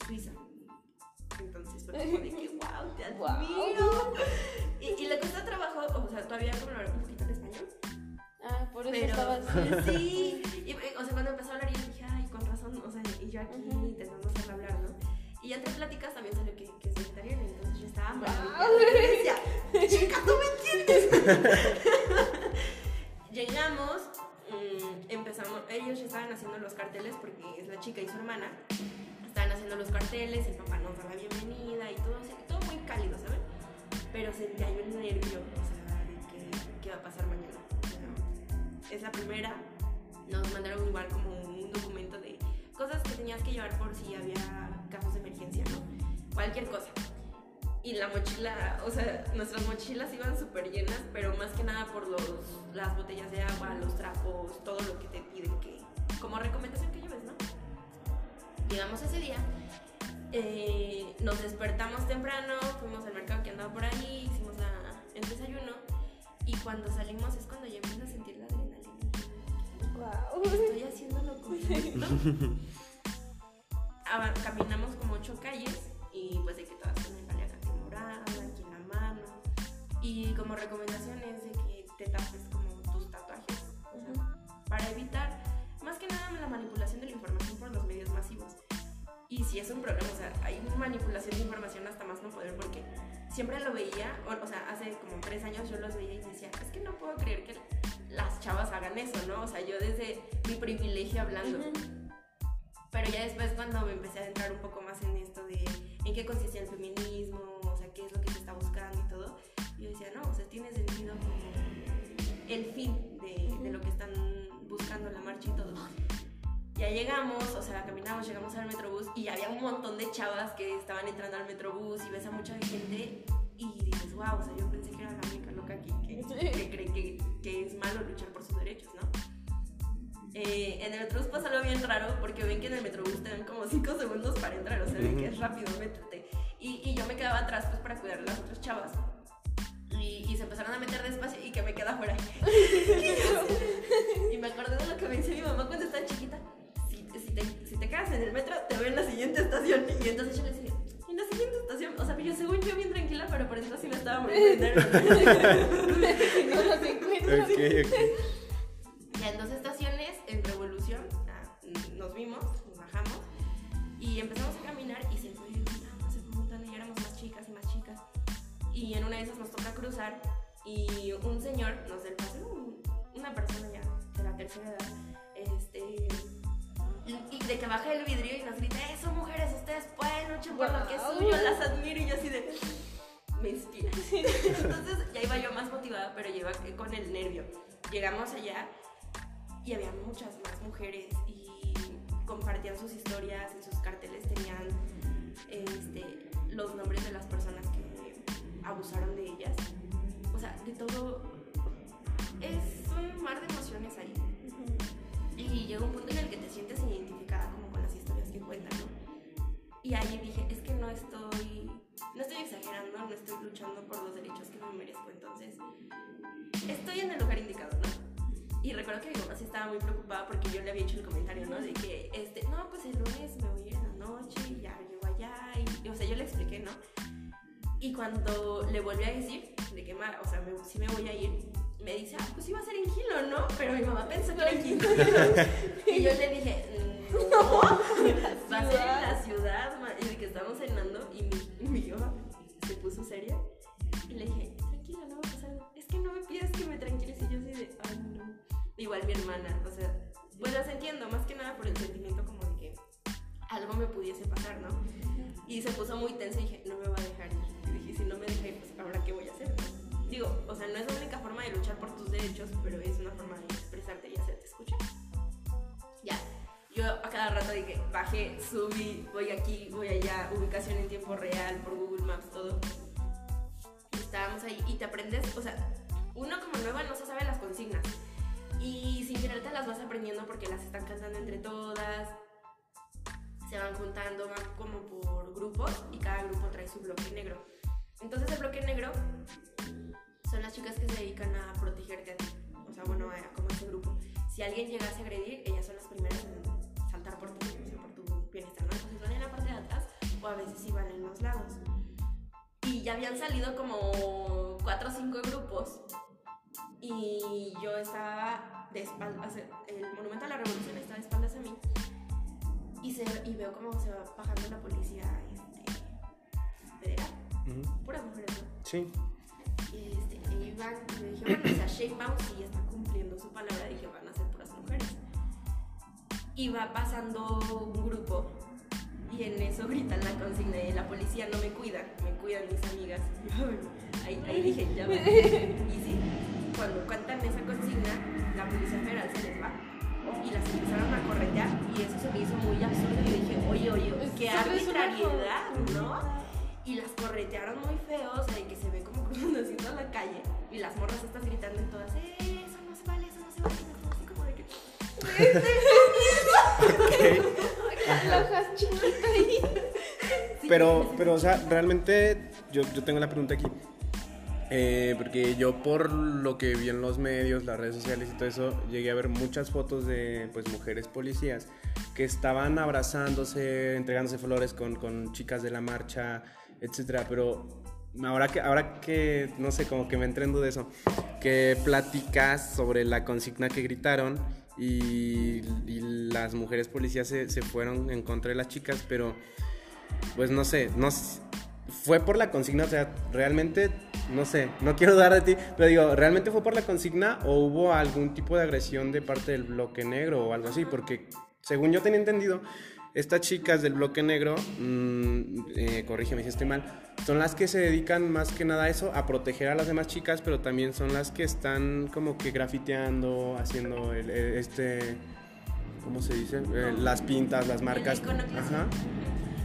Suiza. Entonces fue como de que, wow, te Wow. admiro. Y, y le cuesta trabajo, o sea, todavía como hablar un poquito en español. Ah, por eso Pero estaba así. sí, y, o sea, cuando empezó a hablar, yo dije, ay, con razón, o sea, y yo aquí Ujú. intentando hacerla hablar, ¿no? Y ya entre pláticas también salió que, que es vegetariana, entonces yo estaba Wow. decía, chica, ¿tú me entiendes? Llegamos, mm, empezamos, ellos ya estaban haciendo los carteles porque es la chica y su hermana. Estaban haciendo los carteles, el papá nos da la bienvenida y todo, así, todo muy cálido, ¿saben? Pero sentía yo el nervio, o sea, de qué va a pasar mañana. Es la primera. Nos mandaron igual como un documento de cosas que tenías que llevar por si había casos de emergencia, ¿no? Cualquier cosa. Y la mochila, o sea, nuestras mochilas iban súper llenas, pero más que nada por los, las botellas de agua, los trapos, todo lo que te piden que, como recomendación que lleves, ¿no? Llegamos ese día, eh, nos despertamos temprano, fuimos al mercado que andaba por ahí, hicimos la- el desayuno y cuando salimos es cuando ya empiezo a sentir la adrenalina. Wow. Estoy haciendo lo correcto. Caminamos como ocho calles y pues de que todas morada, aquí en la mano. Y como recomendación es de que te tapes como tus tatuajes. O sea, para evitar más que nada la manipulación de la información por los medios masivos. Y si es un problema, o sea, hay manipulación de información hasta más no poder porque siempre lo veía, o, o sea, hace como tres años yo los veía y decía, es que no puedo creer que las chavas hagan eso, ¿no? O sea, yo desde mi privilegio hablando. Pero ya después cuando me empecé a adentrar un poco más en esto de en qué consiste el feminismo, tiene sentido como el fin de, de lo que están buscando la marcha y todo. Ya llegamos, o sea, caminamos, llegamos al metrobús y había un montón de chavas que estaban entrando al metrobús y ves a mucha gente y dices, wow, o sea, yo pensé que era la única loca aquí que, que cree que, que es malo luchar por sus derechos, ¿no? Eh, en el metrobús pasa algo bien raro porque ven que en el metrobús te dan como 5 segundos para entrar, o sea, de que es rápido, métete. Y, y yo me quedaba atrás pues para cuidar a las otras chavas. Y, y se empezaron a meter despacio y que me queda afuera. y me acordé de lo que me decía mi mamá cuando estaba chiquita. Si, si, te, si te quedas en el metro, te veo en la siguiente estación. Y entonces yo le decía, en la siguiente estación. O sea, yo según yo bien tranquila, pero por dentro sí me estaba muriendo no los encuentro. Ok, ok. Ya en cruzar y un señor nos del paso, un- una persona ya de la tercera edad, este, y, de que baja el vidrio y nos grita, eso mujeres, ustedes pueden, luchen por lo que es suyo, las admiro y yo así de... Me inspira. Entonces ya iba yo más motivada, pero lleva con el nervio. Llegamos allá y había muchas más mujeres y compartían sus historias, en sus carteles tenían este, los nombres de las personas que abusaron de ellas. Sea, de todo. Es un mar de emociones ahí. Y llega un punto en el que te sientes identificada como con las historias que cuentan, ¿no? Y ahí dije, es que no estoy, no estoy exagerando, no estoy luchando por los derechos que me merezco, entonces estoy en el lugar indicado, ¿no? Y recuerdo que mi mamá sí estaba muy preocupada porque yo le había hecho el comentario, ¿no? De que, este, no, pues el lunes me voy a ir en la noche y ya llego allá. Y, o sea, yo le expliqué, ¿no? Y cuando le volví a decir de que, ma, o sea, me, sí me voy a ir, me dice, ah, pues iba a ser en Gilo, ¿no? Pero mi mamá pensó que era en Gilo. y yo le dije, no, va a ser en la ciudad, ma. Y de que estábamos cenando y mi, mi mamá se puso seria. Y le dije, tranquila, no va a pasar nada. Es que no me pides que me tranquilice. Y yo así de, ay, no. Igual mi hermana, o sea, pues las entiendo, más que nada por el sentimiento como de que algo me pudiese pasar, ¿no? Y se puso muy tensa y dije, no me va a dejar ir. Si no me deja ir, pues ahora qué voy a hacer. Digo, o sea, no es la única forma de luchar por tus derechos, pero es una forma de expresarte y hacerte escuchar. Ya, yo a cada rato dije, bajé, subí, voy aquí, voy allá, ubicación en tiempo real, por Google Maps, todo. Estábamos ahí y te aprendes, o sea, uno como nueva no se sabe las consignas. Y sin querer te las vas aprendiendo porque las están cantando entre todas. Se van juntando, van como por grupos y cada grupo trae su bloque negro. Entonces el bloque negro son las chicas que se dedican a protegerte. O sea, bueno, a- como ese grupo. Si alguien llegase a agredir, ellas son las primeras en saltar por ti, o sea, por tu bienestar, ¿no? Entonces van en la parte de atrás o a veces iban en los lados. Y ya habían salido como cuatro o cinco grupos y yo estaba de espaldas, el monumento a la revolución está de espaldas a mí y veo cómo se va bajando la policía este, federal, Puras mujeres, ¿no? Sí. Y este, e iban, y me dije, bueno, o sea, Sheinbaum sí está cumpliendo su palabra, dije, van a ser puras mujeres. Y va pasando un grupo y en eso gritan la consigna de la policía no me cuida, me cuidan mis amigas. ahí, ahí dije, ya va. Y sí, cuando cuentan esa consigna, la policía federal se les va. Y las empezaron a corretear y eso se me hizo muy absurdo. Y yo dije, oye, oye, qué ¿Sabes una arbitrariedad, ¿no? Y corretearon muy feo, o sea, de que se ve como así toda la calle. Y las morras estas gritando en todas, eh, eso no se vale, eso no se vale. Y así como de que, ahí. sí, Pero, pero, o sea, realmente yo, yo tengo la pregunta aquí. Eh, porque yo por lo que vi en los medios, las redes sociales y todo eso, llegué a ver muchas fotos de pues mujeres policías que estaban abrazándose, entregándose flores con, con chicas de la marcha, etcétera. Pero ahora que, ahora que, no sé, como que me entré en duda de eso, que platicas sobre la consigna que gritaron y, las mujeres policías se, se fueron en contra de las chicas, pero pues no sé, no fue por la consigna, o sea, realmente, no sé, no quiero dudar de ti, pero digo, ¿realmente fue por la consigna o hubo algún tipo de agresión de parte del bloque negro o algo así? Porque según yo tenía entendido, estas chicas del bloque negro, mm, eh, corrígeme si estoy mal, son las que se dedican más que nada a eso, a proteger a las demás chicas, pero también son las que están como que grafiteando, haciendo el- el- este, ¿cómo se dice? Eh, las pintas, las marcas. Ajá.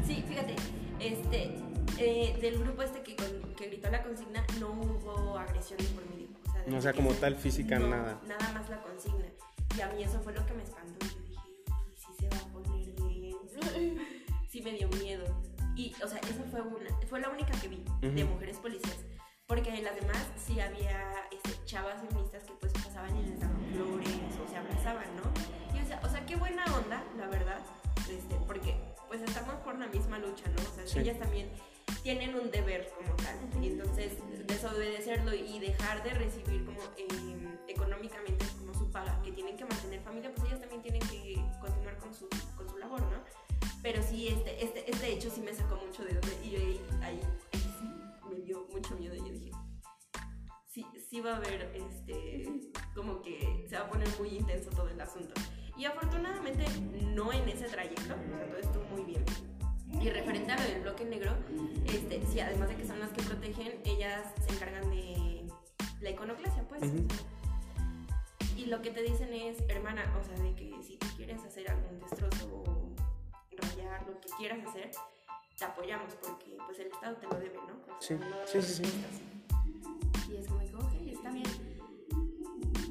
Sí, fíjate, este, eh, del grupo este que, con- que gritó la consigna no hubo agresión de por medio. O sea, O sea, como tal, física, no, nada. Nada más la consigna. Y a mí eso fue lo que me espantó. Sí me dio miedo. Y, o sea, esa fue una, fue la única que vi de Ujú. mujeres policías. Porque en las demás sí había este, chavas feministas que pues pasaban y les daban flores o se abrazaban, ¿no? Y o sea, o sea, qué buena onda, la verdad, este, porque pues estamos por la misma lucha, ¿no? O sea, Sí. ellas también tienen un deber como tal. Y entonces desobedecerlo y dejar de recibir como eh, económicamente como su paga, que tienen que mantener familia, pues ellas también tienen que continuar con su, con su labor, ¿no? Pero sí, este, este, este hecho sí me sacó mucho de donde, y yo ahí, ahí, ahí sí me dio mucho miedo. Y yo dije, sí, sí va a haber, este, como que se va a poner muy intenso todo el asunto. Y afortunadamente no en ese trayecto, o sea, todo estuvo muy bien. Y referente a lo del bloque negro, este, sí, además de que son las que protegen, ellas se encargan de la iconoclasia, pues. Ujú. y lo que te dicen es, hermana, o sea, de que si tú quieres hacer algún destrozo o rayar, lo que quieras hacer, te apoyamos porque pues el Estado te lo debe, ¿no? O Sí, sea, no sí, sí, sí. Y es como que, ok, está bien.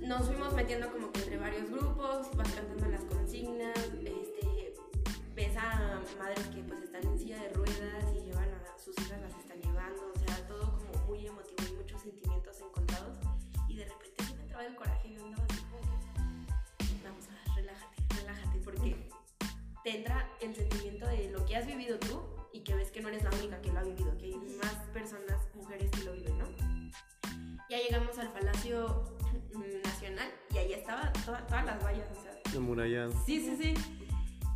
Nos fuimos metiendo como que entre varios grupos, vas cantando las consignas, este, ves a madres que pues están en silla de ruedas y llevan a sus hijas, las están llevando, o sea, todo como muy emotivo y muchos sentimientos encontrados. Y de repente se me entraba el coraje te entra el sentimiento de lo que has vivido tú y que ves que no eres la única que lo ha vivido, que hay más personas, mujeres que lo viven, ¿no? Ya llegamos al Palacio mm, Nacional y ahí estaba toda- todas las vallas, o sea, Amurallado. Sí, sí, sí.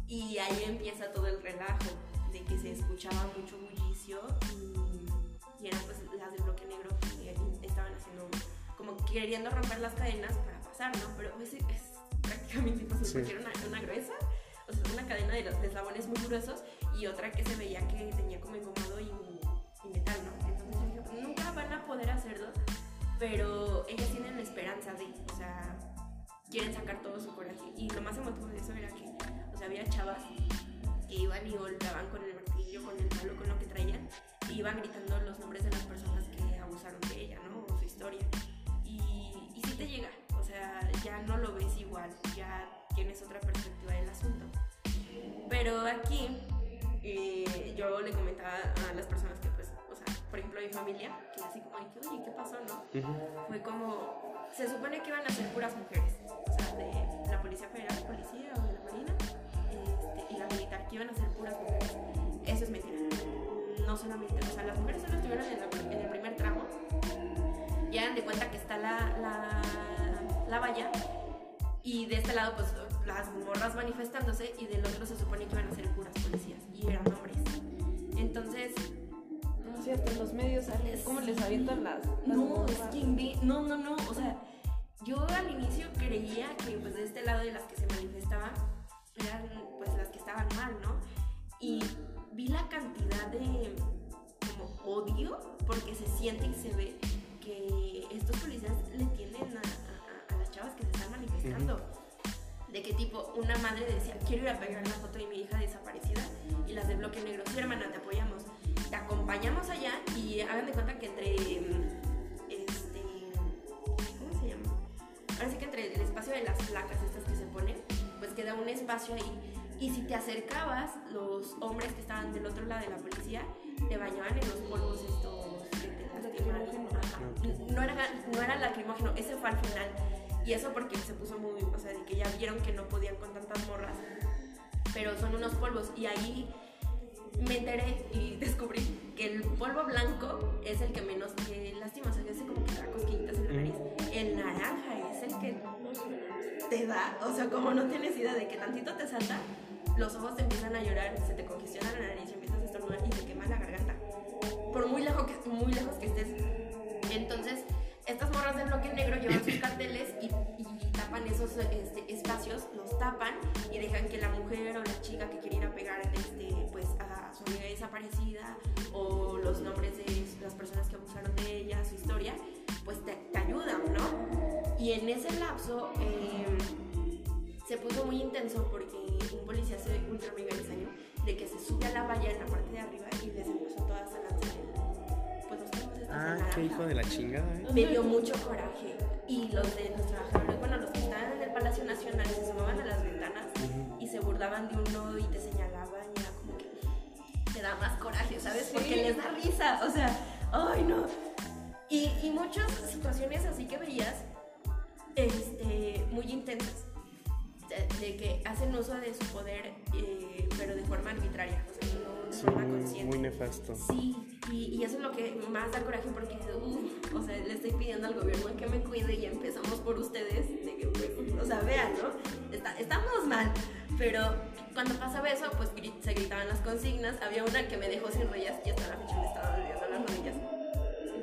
Y ahí empieza todo el relajo de que se escuchaba mucho bullicio y, y eran pues las del bloque negro que estaban haciendo como queriendo romper las cadenas para pasar, ¿no? Pero pues, es prácticamente imposible Sí. porque era una, una gruesa, una cadena de, de eslabones muy gruesos y otra que se veía que tenía como engomado y, metal, ¿no? Entonces yo dije, "Pues, nunca van a poder hacerlo, pero ellas tienen la esperanza de, o sea, quieren sacar todo su coraje. Y lo más emotivo de eso era que, o sea, había chavas que iban y golpeaban con el martillo, con el palo, con lo que traían, y iban gritando los nombres de las personas que abusaron de ella, ¿no? O su historia. Y, y sí te llega, o sea, ya no lo ves igual, ya tienes otra perspectiva del asunto. Pero aquí eh, yo le comentaba a las personas que, pues, o sea, por ejemplo, mi familia, que así como de que, oye, ¿qué pasó, no? Ujú. fue como se supone que iban a ser puras mujeres o sea de la policía federal policía o de la marina este, y la militar que iban a ser puras mujeres eso es mentira no solamente o sea las mujeres solo estuvieron en, la- en el primer tramo y hagan de cuenta que está la, la, la valla y de este lado pues las morras manifestándose y del otro se supone que iban a ser puras policías y eran hombres entonces No es cierto, los medios salen cómo les avientan las. las no, es que no, no, no, o sea, yo al inicio creía que pues de este lado de las que se manifestaban eran pues las que estaban mal, ¿no? Y vi la cantidad de como odio porque se siente y se ve que estos policías le tienen a, a- a las chavas que se están manifestando. De que tipo, una madre decía, quiero ir a pegar la foto de mi hija desaparecida y las de bloque negro, sí hermana, te apoyamos. Te acompañamos allá y hagan de cuenta que entre, mm, este, ¿cómo se llama? Ahora sí que entre el espacio de las placas estas que se ponen, pues queda un espacio ahí. Y si te acercabas, los hombres que estaban del otro lado de la policía te bañaban en los polvos estos que te lastiman. No era, no era lacrimógeno, ese fue al final. Y eso porque se puso muy, o sea, de que ya vieron que no podían con tantas morras. Pero son unos polvos. Y ahí me enteré y descubrí que el polvo blanco es el que menos te lastima. O sea, que hace como que da cosquillitas en la nariz. El naranja es el que te da. O sea, como no tienes idea de que tantito te salta, los ojos te empiezan a llorar, se te congestiona la nariz, empiezas a estornudar y te quema la garganta. Por muy lejos que, muy lejos que estés. Entonces, estas morras del bloque negro llevan sus carteles y, tapan esos este, espacios, los tapan y dejan que la mujer o la chica que quiere ir a pegar este, pues, a su amiga desaparecida o los nombres de las personas que abusaron de ella, su historia, pues te, ayudan, ¿no? Y en ese lapso eh, se puso muy intenso porque un policía se ultra mega ensañó de que se sube a la valla en la parte de arriba y les empezó todas a lanzar pues los polvos estos de Ah, qué hijo de la chingada, ¿eh? me dio mucho coraje. Y los de los trabajadores, bueno, los que estaban en el Palacio Nacional se sumaban a las ventanas y se burlaban de uno y te señalaban y era como que te da más coraje, ¿sabes? Sí. Porque les da risa, o sea, ay no. Y, y muchas situaciones así que veías, este, muy intensas, de, de que hacen uso de su poder, eh, pero de forma arbitraria, o sea, no de Sí, forma consciente. muy nefasto. Sí, y, y eso es lo que más da coraje porque, uf, o sea, le estoy pidiendo al gobierno que me cuide y empezamos por ustedes, de que, pues, o sea, vean, ¿no? Está- estamos mal, pero cuando pasaba eso, pues se gritaban las consignas. Había una que me dejó sin rodillas y hasta la fecha me estaba doliendo las rodillas.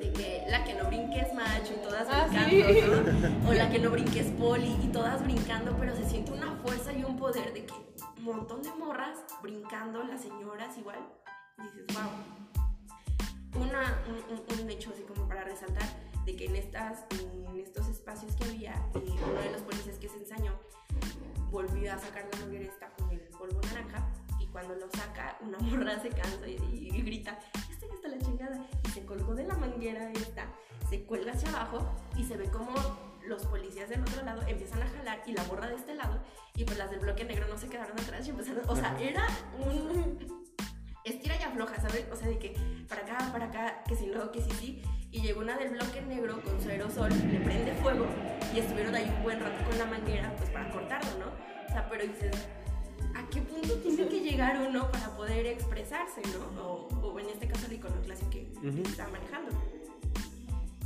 De que la que no brinques macho y todas Ah, brincando, sí. ¿no? O la que no brinques poli y todas brincando, pero se siente una fuerza y un poder de que un montón de morras brincando, las señoras igual. Y dices, wow. Una, un, un- hecho así como para resaltar de que en, estas, en estos espacios que había, eh, uno de los policías que se ensañó volvió a sacar la manguera esta con el polvo naranja y cuando lo saca una morra se cansa y, y grita, esta ya está la chingada y se colgó de la manguera esta, se cuelga hacia abajo y se ve como los policías del otro lado empiezan a jalar y la morra de este lado y pues las del bloque negro no se quedaron atrás y empezaron, o sea, era un estira y afloja, ¿sabes? O sea, de que para acá, para acá, que si no, que si sí. Y llegó una del bloque negro con su aerosol, le prende fuego y estuvieron ahí un buen rato con la manguera, pues para cortarlo, ¿no? O sea, pero dices, ¿a qué punto tiene que llegar uno para poder expresarse, ¿no? O, o en este caso la iconoclasia que Ujú. está manejando.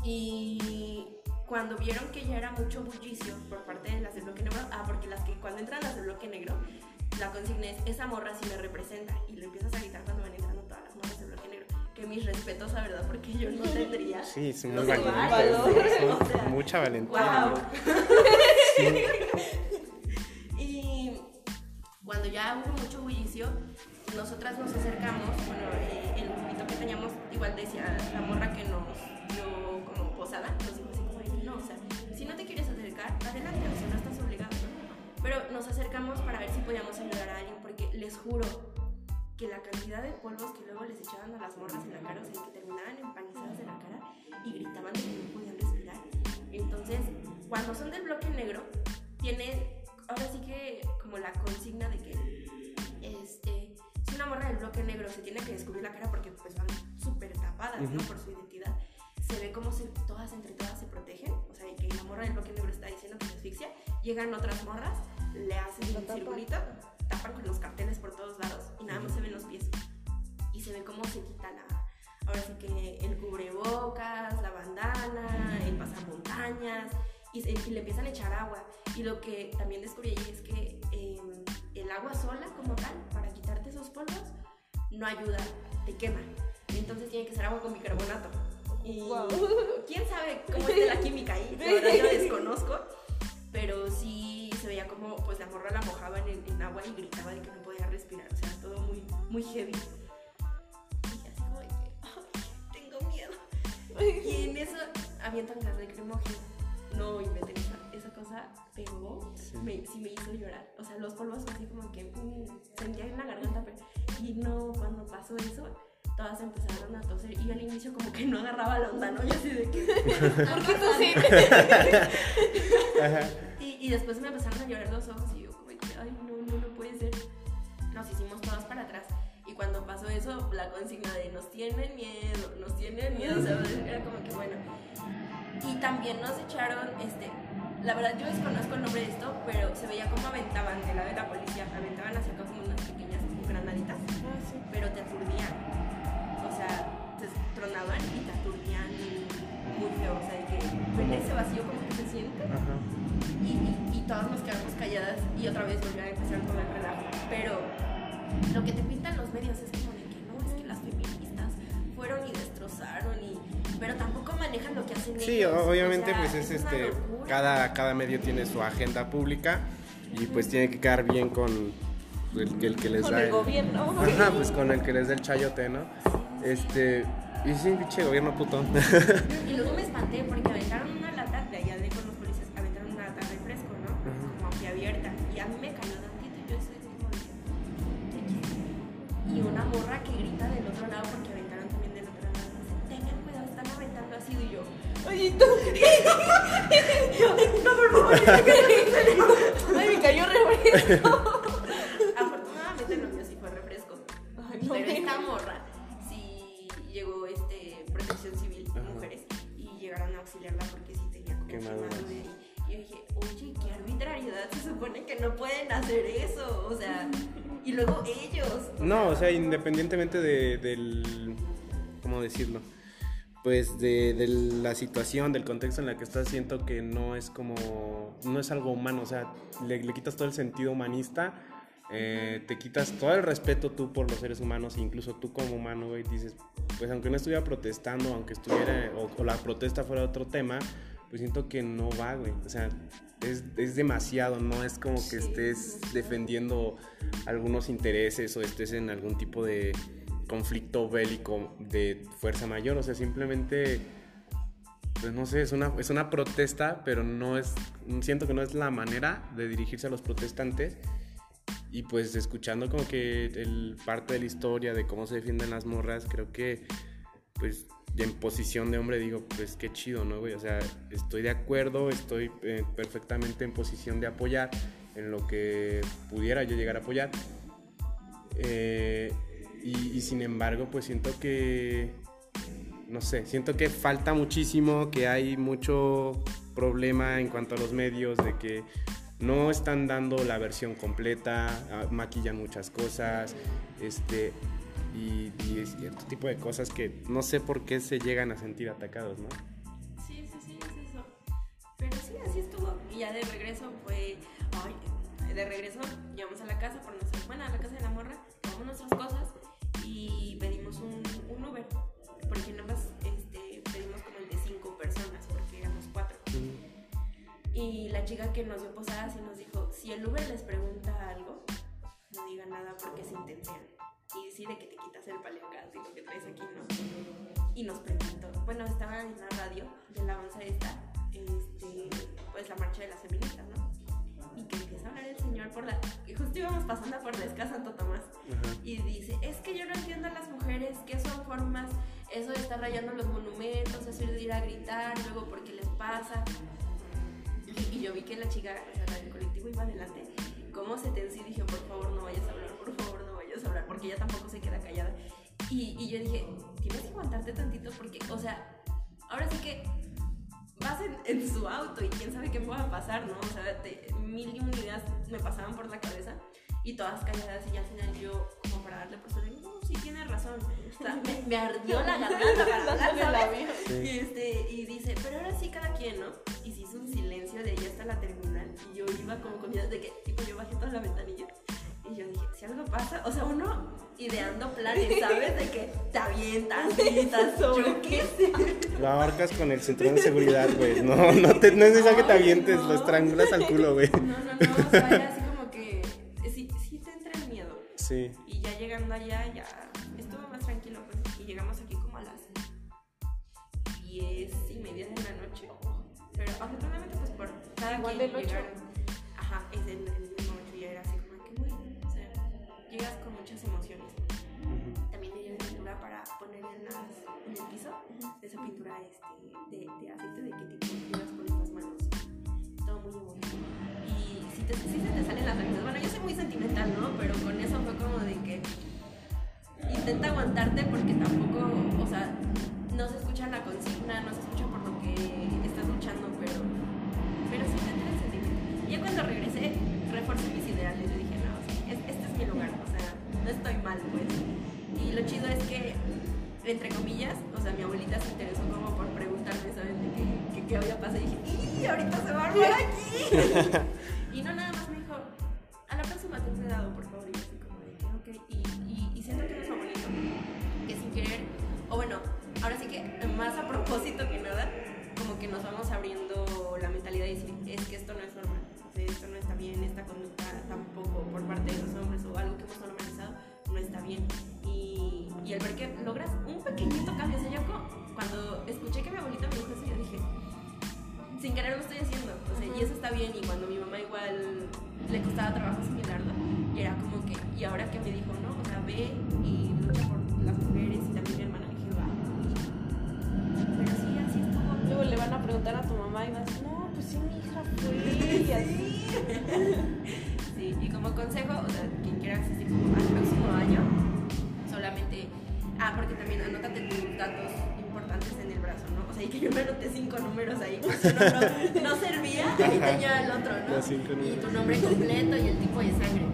Y cuando vieron que ya era mucho bullicio por parte de las del bloque negro, ah, porque las que cuando entran las del bloque negro, la consigna es, esa morra sí me representa. Y lo empiezas a gritar cuando van entrando todas las morras del bloque negro. Que mis respetos, la verdad, porque yo no tendría. Sí, es muy los valiente. ovarios, sí, o sea, mucha valentía. Wow. Sí. Cuando ya hubo mucho bullicio, nosotras nos acercamos, bueno, eh, el grupito que teníamos, igual decía la morra que nos dio como posada, nos dijo así como, no, o sea, si no te quieres acercar, adelante, o sea, no estás obligado. Pero nos acercamos para ver si podíamos ayudar a alguien, porque les juro que la cantidad de polvos que luego les echaban a las morras en la cara, o sea, que terminaban empanizadas de la cara y gritaban de que no podían respirar. Entonces, cuando son del bloque negro, tienen, ahora sí que como la consigna de que, este, si una morra del bloque negro se tiene que descubrir la cara porque pues van súper tapadas, ¿no? Ujú. Por su identidad, se ve como se, todas entre todas se protegen, o sea, que la morra del bloque negro está diciendo que se asfixia, llegan otras morras, le hacen Lo un tapan. circulito, tapan con los carteles por todos lados y nada más se ven los pies. Y se ve cómo se quita la, ahora sí que el cubrebocas, la bandana, el pasamontañas, y, se- y le empiezan a echar agua. Y lo que también descubrí allí es que eh, el agua sola como tal, para quitarte esos polvos, no ayuda, te quema. Entonces tiene que ser agua con bicarbonato. Y Guau. quién sabe cómo es la química ahí, la verdad yo desconozco. Pero sí se veía como pues la morra la mojaba en, en agua y gritaba de que no podía respirar. O sea, todo muy, muy heavy. Y así como de que, "Ay, tengo miedo. Y en eso avientan gas lacrimógeno. Cosa pegó, Sí. me, sí me hizo llorar. O sea, los polvos así como que mm, sentía en la garganta. Pero, y no, cuando pasó eso, todas empezaron a toser. Y yo al inicio como que no agarraba la onda, ¿no? Yo así de que... ¿Por qué. Y, y después me empezaron a llorar los ojos y yo como que, ay, no, no, no puede ser. Nos hicimos todas para atrás. Y cuando pasó eso, la consigna de nos tienen miedo, nos tienen miedo, o sea, era como que bueno. Y también nos echaron, este, la verdad yo desconozco el nombre de esto, pero se veía como aventaban del lado de la policía, aventaban hacia acá como unas pequeñas como granaditas, pero te aturdían. O sea, te tronaban y te aturdían muy feo, o sea, de que ese vacío como que se siente Ajá. y, y- y todas nos quedamos calladas y otra vez volvió a empezar con el relajo. Pero lo que te pintan los medios es como de que no, es que las feministas fueron y destrozaron y... Pero tampoco manejan lo que hacen Sí, ellos. o- obviamente O sea, pues es este cada, cada medio tiene su agenda pública y pues tiene que quedar bien con el, el que les Con da el gobierno. Ajá, pues con el que les da el chayote, ¿no? Este, y sí, pinche gobierno puto. Y luego me espanté porque aventaron una lata de allá de con los policías, aventaron una lata de refresco, ¿no? Como aquí abierta. Y a mí me cayó tantito y yo estoy como. Y una morra que grita del otro lado porque Oye, tú. No, por favor. Ay, me cayó refresco. Afortunadamente no mío sí fue refresco. Ay, no Pero me- esta morra sí llegó este protección civil, Ajá. mujeres, y llegaron a auxiliarla porque sí tenía como de ahí. Y yo dije, oye, qué arbitrariedad, se supone que no pueden hacer eso. O sea, y luego ellos. No, o sea, independientemente de, del, ¿cómo decirlo? Pues de, de la situación, del contexto en la que estás, siento que no es como, no es algo humano, o sea, le, le quitas todo el sentido humanista, eh, te quitas todo el respeto tú por los seres humanos, e incluso tú como humano, güey, dices, pues aunque no estuviera protestando, aunque estuviera, o, o la protesta fuera otro tema, pues siento que no va, güey, o sea, es, es demasiado, no es como que estés defendiendo algunos intereses o estés en algún tipo de conflicto bélico de fuerza mayor, o sea, simplemente pues no sé, es una, es una protesta, pero no es, siento que no es la manera de dirigirse a los protestantes. Y pues escuchando como que el parte de la historia de cómo se defienden las morras, creo que pues en posición de hombre digo, pues qué chido, ¿no, güey? O sea, estoy de acuerdo, estoy eh, perfectamente en posición de apoyar en lo que pudiera yo llegar a apoyar. Eh, y, sin embargo, pues siento que, no sé, siento que falta muchísimo, que hay mucho problema en cuanto a los medios, de que no están dando la versión completa, ah, maquillan muchas cosas, este, y, y cierto tipo de cosas que no sé por qué se llegan a sentir atacados, ¿no? Sí, sí, sí, es eso. Pero sí, así estuvo. Y ya de regreso fue, ay, de regreso llegamos a la casa por nuestras, bueno, a la casa de la morra, tomamos nuestras cosas y pedimos un, Uber. Porque nada más este, pedimos como el de cinco personas, porque éramos cuatro. Y la chica que nos dio posadas y nos dijo, si el Uber les pregunta algo, no digan nada porque se intención. Y decide que te quitas el paleocástico que traes aquí, ¿no? Y nos preguntó, bueno, estaba en la radio de la onza esta, este, pues la marcha de las feministas, ¿no? Y hablar el señor por la... Y justo íbamos pasando por la escasa Santo Tomás. Y dice, es que yo no entiendo a las mujeres que son formas, eso de estar rayando los monumentos, eso de ir a gritar, luego porque les pasa. Y, yo vi que la chica, o sea, del colectivo iba adelante. ¿Cómo se tensó y dije, por favor, no vayas a hablar, por favor, no vayas a hablar, porque ella tampoco se queda callada. Y, y yo dije, tienes que aguantarte tantito porque, o sea, ahora sí que vas en, en, su auto y quién sabe qué pueda pasar, ¿no? O sea, mil y un ideas me pasaban por la cabeza y todas calladas y al final yo, como para darle por su no, sí tiene razón. O sea, me, me ardió la garganta para hablar, ¿sabes? Y, este, y dice, pero ahora sí cada quien, ¿no? Y se hizo un silencio de ahí hasta la terminal y yo iba como con miedo de que, tipo, yo bajé toda la ventanilla y yo dije, si algo pasa, o sea, uno ideando planes, ¿sabes? De que te avientas, gritas, yo qué sé. Lo abarcas con el cinturón de seguridad, güey. No, no, te, no es necesario que te avientes, lo estrangulas al culo, güey. No, no, no, o sea, era así como que sí, sí te entra el miedo. Sí. Y ya llegando allá, ya estuvo más tranquilo, pues, y llegamos aquí como a las diez y media de la noche. Pero afortunadamente, pues, por cada Igual del 8. Ajá, es el, el llegas con muchas emociones. También me dieron pintura para poner en, las, en el piso, esa pintura este, de, de aceite de que tipo llegas con las manos, todo muy emotivo. Y si, te, si se te salen las lágrimas, bueno, yo soy muy sentimental, ¿no? Pero con eso fue como de que intenta aguantarte porque tampoco, o sea, no se escucha la consigna, no se escucha por lo que estás luchando, pero, pero sí te entra el sentimiento. Y ya cuando regresé, reforcé mis ideales, no estoy mal, pues. Y lo chido es que, entre comillas, o sea, mi abuelita se interesó como por preguntarme, ¿saben? De qué, qué, qué había pasado. Y dije, ¡y ahorita se va a armar aquí! y no, nada más me dijo, a la próxima te he dado, por favor. Y así como que, ok. Y, y, y siento que es bonito, que sin querer, o bueno, ahora sí que más a propósito que nada, como que nos vamos abriendo la mentalidad de decir, es que esto no es normal, bien, esta conducta tampoco por parte de los hombres o algo que hemos normalizado no está bien. Y, y el ver que logras un pequeñito cambio, o sea, yo cuando escuché que mi abuelita me dijo eso, yo dije, sin querer lo estoy haciendo, o sea, y eso está bien, y cuando mi mamá igual le costaba trabajo asimilarlo, y era como que, y ahora que me dijo, no, o sea, ve y porque también anótate tus datos importantes en el brazo, ¿no? O sea, y que yo me anoté cinco números ahí, porque uno no, no servía, ahí tenía el otro, ¿no? Y tu nombre completo y el tipo de sangre.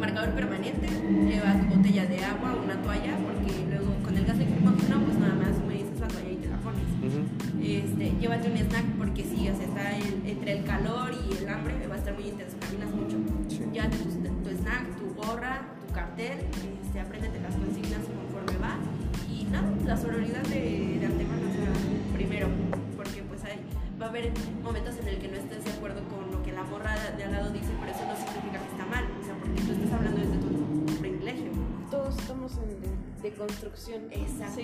Marcador permanente, lleva tu botella de agua, una toalla, porque luego con el gas lacrimógeno, pues nada más me dices la toalla y te la pones. Ujú. Este, llévate un snack porque sí, o sea, está el- entre el calor y el hambre, va a estar muy intenso, caminas mucho. Sí. Llévate tu, tu snack, tu gorra, tu cartel, este, apréndete las consignas. La sororidad de, antemano, o sea, primero, porque pues hay, va a haber momentos en el que no estés de acuerdo con lo que la morra de al lado dice, pero eso no significa que está mal, o sea, porque tú estás hablando desde tu privilegio. Todos estamos en de, construcción. Exacto.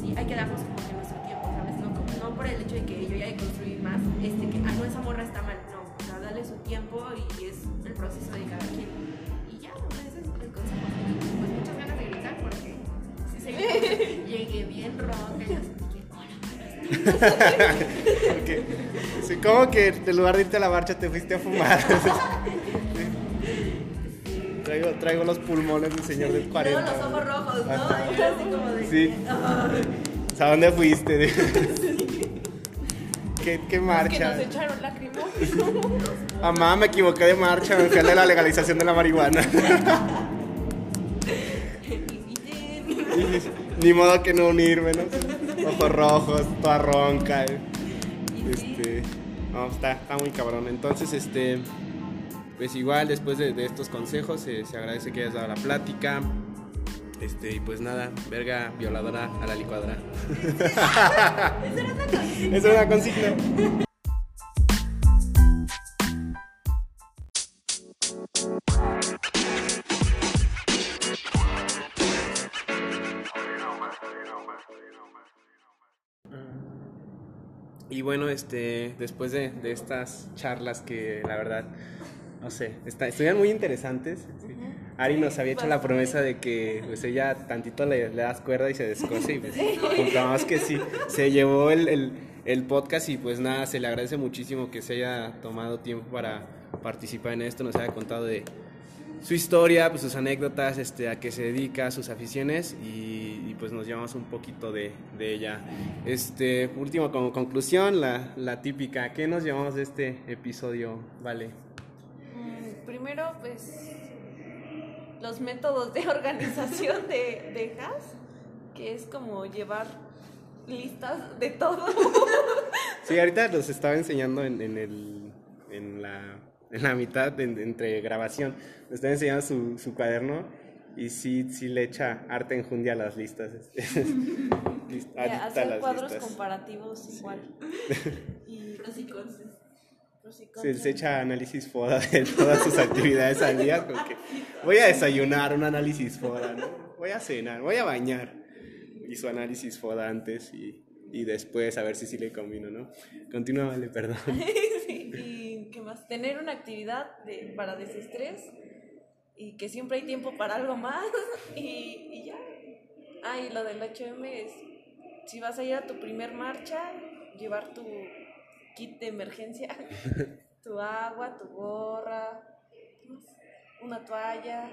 Sí, hay que darnos como que nuestro tiempo, ¿sabes? No, como- no por el hecho de que yo ya de construir más, este, que, ah, no, esa morra está mal. No, o sea, dale su tiempo y es el proceso de cada quien. Y ya, ese es el consejo. Pues llegué bien ronca y así que, hola, Porque, sí, como que en lugar de irte a la marcha te fuiste a fumar. traigo, traigo los pulmones del señor del 40. Luego los ojos rojos, ¿no? Ajá. Así como de. Sí. ¿A dónde fuiste? ¿Qué, qué Que nos marcha? echaron lacrimógenos. Mamá, me equivoqué de marcha, me fui de la legalización de la marihuana. Ni modo que no unirme, ¿no? Ojos rojos, toda ronca. eh. Este, no, está, está muy cabrón. Entonces, este, pues igual después de, de estos consejos eh, se agradece que hayas dado la plática. Este, y pues nada, verga violadora a la licuadora. Esa era una consigna. Y bueno, este, después de, de estas charlas que la verdad, no sé, está, estuvieron muy interesantes. Ari nos había hecho la promesa de que pues ella tantito le, le das cuerda y se descose y pues comprobamos que sí, se llevó el, el, el podcast y pues nada, se le agradece muchísimo que se haya tomado tiempo para participar en esto, nos haya contado de su historia, pues sus anécdotas, este, a qué se dedica, sus aficiones y, y, pues nos llevamos un poquito de, de ella. Este, último como conclusión, la, la típica, ¿qué nos llevamos de este episodio? Vale. Mm, Primero, pues los métodos de organización de, de HAS, que es como llevar listas de todo. Sí, ahorita los estaba enseñando en, en, el, en, la, en la mitad, en- entre grabación. Me estaba enseñando su, su cuaderno y sí, sí le echa arte enjundia a las listas. este. List- Y adicta a hacer las cuadros listas. comparativos igual. Y y Se, se echa análisis FODA de todas sus actividades al día. como que voy a desayunar, un análisis FODA, ¿no? Voy a cenar, voy a bañar. Y su análisis FODA antes y, y después a ver si sí le combino, ¿no? Continúa, vale, perdón. Sí, y qué más, tener una actividad de, para desestrés y que siempre hay tiempo para algo más y, y ya. Ah, y lo del HM es, si vas a ir a tu primer marcha, llevar tu kit de emergencia, tu agua, tu gorra, una toalla,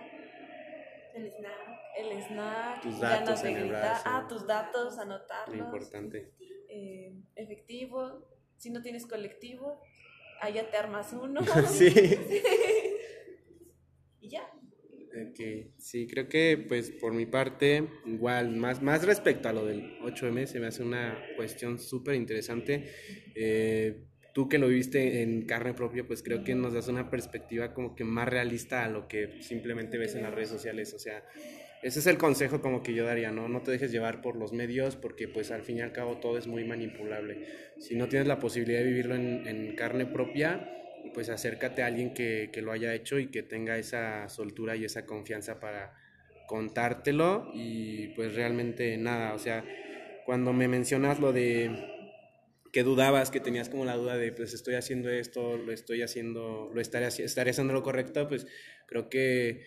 El snack. el snack, Tus ganas datos de gritar, brazo. ah, tus datos, Lo anotarlos importante. eh, efectivo, si no tienes colectivo, allá te armas uno. Sí. Y ya. Ok, sí, creo que pues por mi parte, igual, más, más respecto a lo del 8M, se me hace una cuestión súper interesante. Eh, tú que lo viviste en carne propia, pues creo que nos das una perspectiva como que más realista a lo que simplemente ves en las redes sociales. O sea, ese es el consejo como que yo daría, ¿no? No te dejes llevar por los medios porque pues al fin y al cabo todo es muy manipulable. Si no tienes la posibilidad de vivirlo en, en carne propia, pues acércate a alguien que, que lo haya hecho y que tenga esa soltura y esa confianza para contártelo y pues realmente nada, o sea, cuando me mencionas lo de que dudabas, que tenías como la duda de pues estoy haciendo esto, lo estoy haciendo, lo estaré, estaré haciendo lo correcto, pues creo que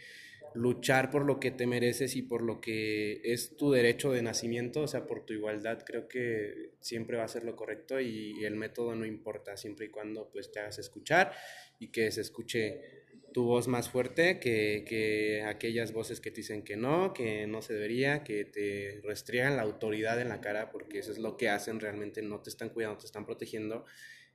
luchar por lo que te mereces y por lo que es tu derecho de nacimiento, o sea, por tu igualdad, creo que siempre va a ser lo correcto y, el método no importa, siempre y cuando pues te hagas escuchar y que se escuche tu voz más fuerte que, que aquellas voces que te dicen que no, que no se debería, que te restriegan la autoridad en la cara, porque eso es lo que hacen realmente, no te están cuidando, te están protegiendo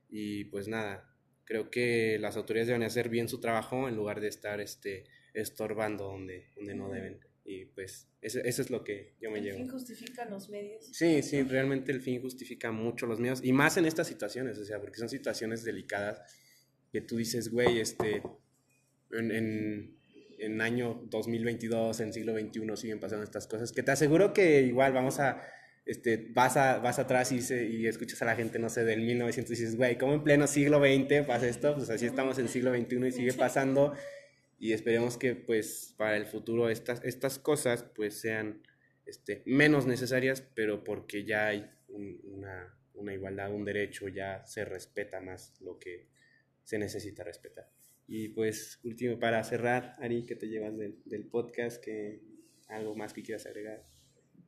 y pues nada, creo que las autoridades deben hacer bien su trabajo en lugar de estar este, estorbando donde, donde no deben. Y pues eso, eso es lo que yo me El llevo. fin justifica los medios. Sí, sí, realmente el fin justifica mucho los miedos y más en estas situaciones, o sea, porque son situaciones delicadas que tú dices, güey, este, en, en, en año 2022, en siglo XXI siguen pasando estas cosas, que te aseguro que igual vamos a, este, vas, a, vas atrás y, se- y escuchas a la gente, no sé, del 1900 y dices, güey, ¿cómo en pleno siglo XX pasa esto? Pues así estamos en siglo XXI y sigue pasando y esperemos que pues para el futuro estas, estas cosas pues sean este, menos necesarias, pero porque ya hay una, una igualdad, un derecho, ya se respeta más lo que se necesita respetar. Y pues, último, para cerrar, Ari, ¿qué te llevas del, del podcast? ¿Qué, ¿Algo más que quieras agregar?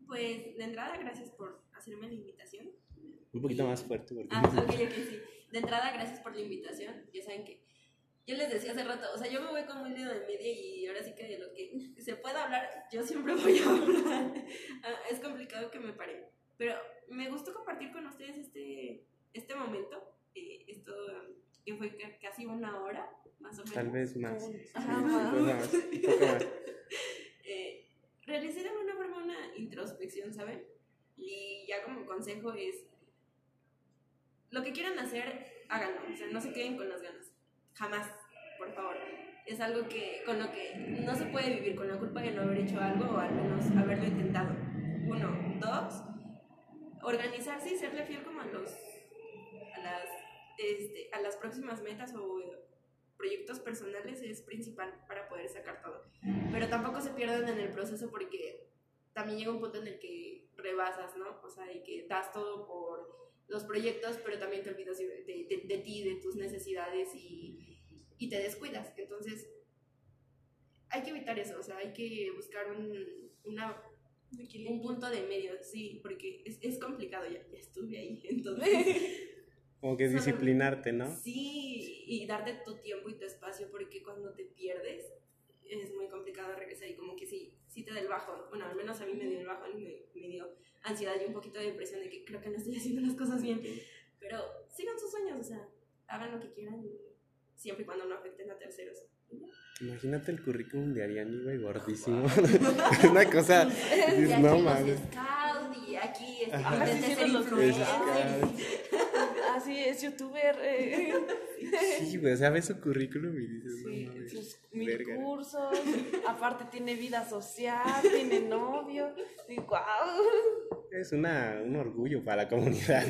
Pues, de entrada, gracias por hacerme la invitación. Un poquito más fuerte. Porque... Ah, ok, ok, sí. De entrada, gracias por la invitación. Ya saben que yo les decía hace rato, o sea, yo me voy como un dedo de media y ahora sí que de lo que se pueda hablar, yo siempre voy a hablar. Ah, es complicado que me pare. Pero me gustó compartir con ustedes este, este momento. Eh, esto que fue casi una hora, más o menos. Tal vez más. Ajá, más. más. Un poco más. eh, realicé de alguna forma una introspección, ¿saben? Y ya como consejo es, lo que quieran hacer, háganlo, o sea, no se queden con las ganas, jamás, por favor. Es algo que, con lo que no se puede vivir, con la culpa de no haber hecho algo o al menos haberlo intentado. Uno, dos, organizarse y serle fiel como a los, a las, este, a las próximas metas o proyectos personales es principal para poder sacar todo. Pero tampoco se pierdan en el proceso porque también llega un punto en el que rebasas, ¿no? O sea, y que das todo por los proyectos, pero también te olvidas de, de, de ti, de tus necesidades y, y, te descuidas. Entonces, hay que evitar eso, o sea, hay que buscar un, una, un punto de medio, sí, porque es, es complicado, ya, ya estuve ahí, entonces... Como que disciplinarte, ¿no? Sí, y darte tu tiempo y tu espacio, porque cuando te pierdes es muy complicado regresar y como que sí, sí te da el bajo. Bueno, al menos a mí me dio el bajo y me, me, dio ansiedad y un poquito de depresión de que creo que no estoy haciendo las cosas bien. Pero sigan sus sueños, o sea, hagan lo que quieran y siempre y cuando no afecten a terceros. Imagínate el currículum de Ariani, güey, gordísimo. Una cosa. No mames. Y aquí, este, intenté ser influencer. Así es, youtuber. Eh. Sí, güey, o sea, ves su currículum y dices, sí, no, sus mil verga. cursos, aparte tiene vida social, tiene novio, y wow. Es una, un orgullo para la comunidad.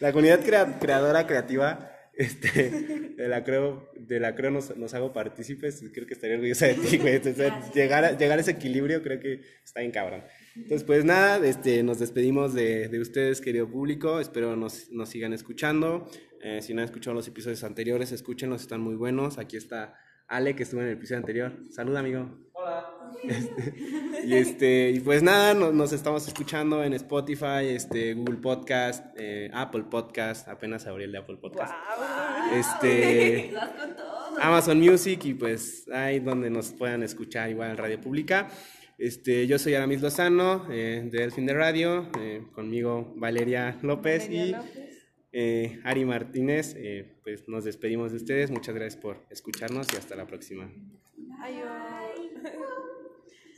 La comunidad crea, creadora, creativa, este, de la creo, de la creo nos, nos hago partícipes, creo que estaría orgullosa de ti, güey. Entonces, llegar, a, llegar a ese equilibrio creo que está bien cabrón. Entonces, pues nada, este, nos despedimos de, de ustedes, querido público. Espero nos, nos sigan escuchando. Eh, si no han escuchado los episodios anteriores, escúchenlos, están muy buenos. Aquí está Ale, que estuvo en el episodio anterior. Salud, amigo. Hola. Este, y, este, y pues nada, nos, nos, estamos escuchando en Spotify, este, Google Podcast, eh, Apple Podcast. Apenas abrí el de Apple Podcast. Wow. Este, Amazon Music y pues ahí donde nos puedan escuchar igual en Radio Pública. Este, yo soy Aramis Lozano, eh, de Delfín de Radio, eh, conmigo Valeria López Valeria y López. eh, Ari Martínez. Eh, pues nos despedimos de ustedes, muchas gracias por escucharnos y hasta la próxima. Adiós.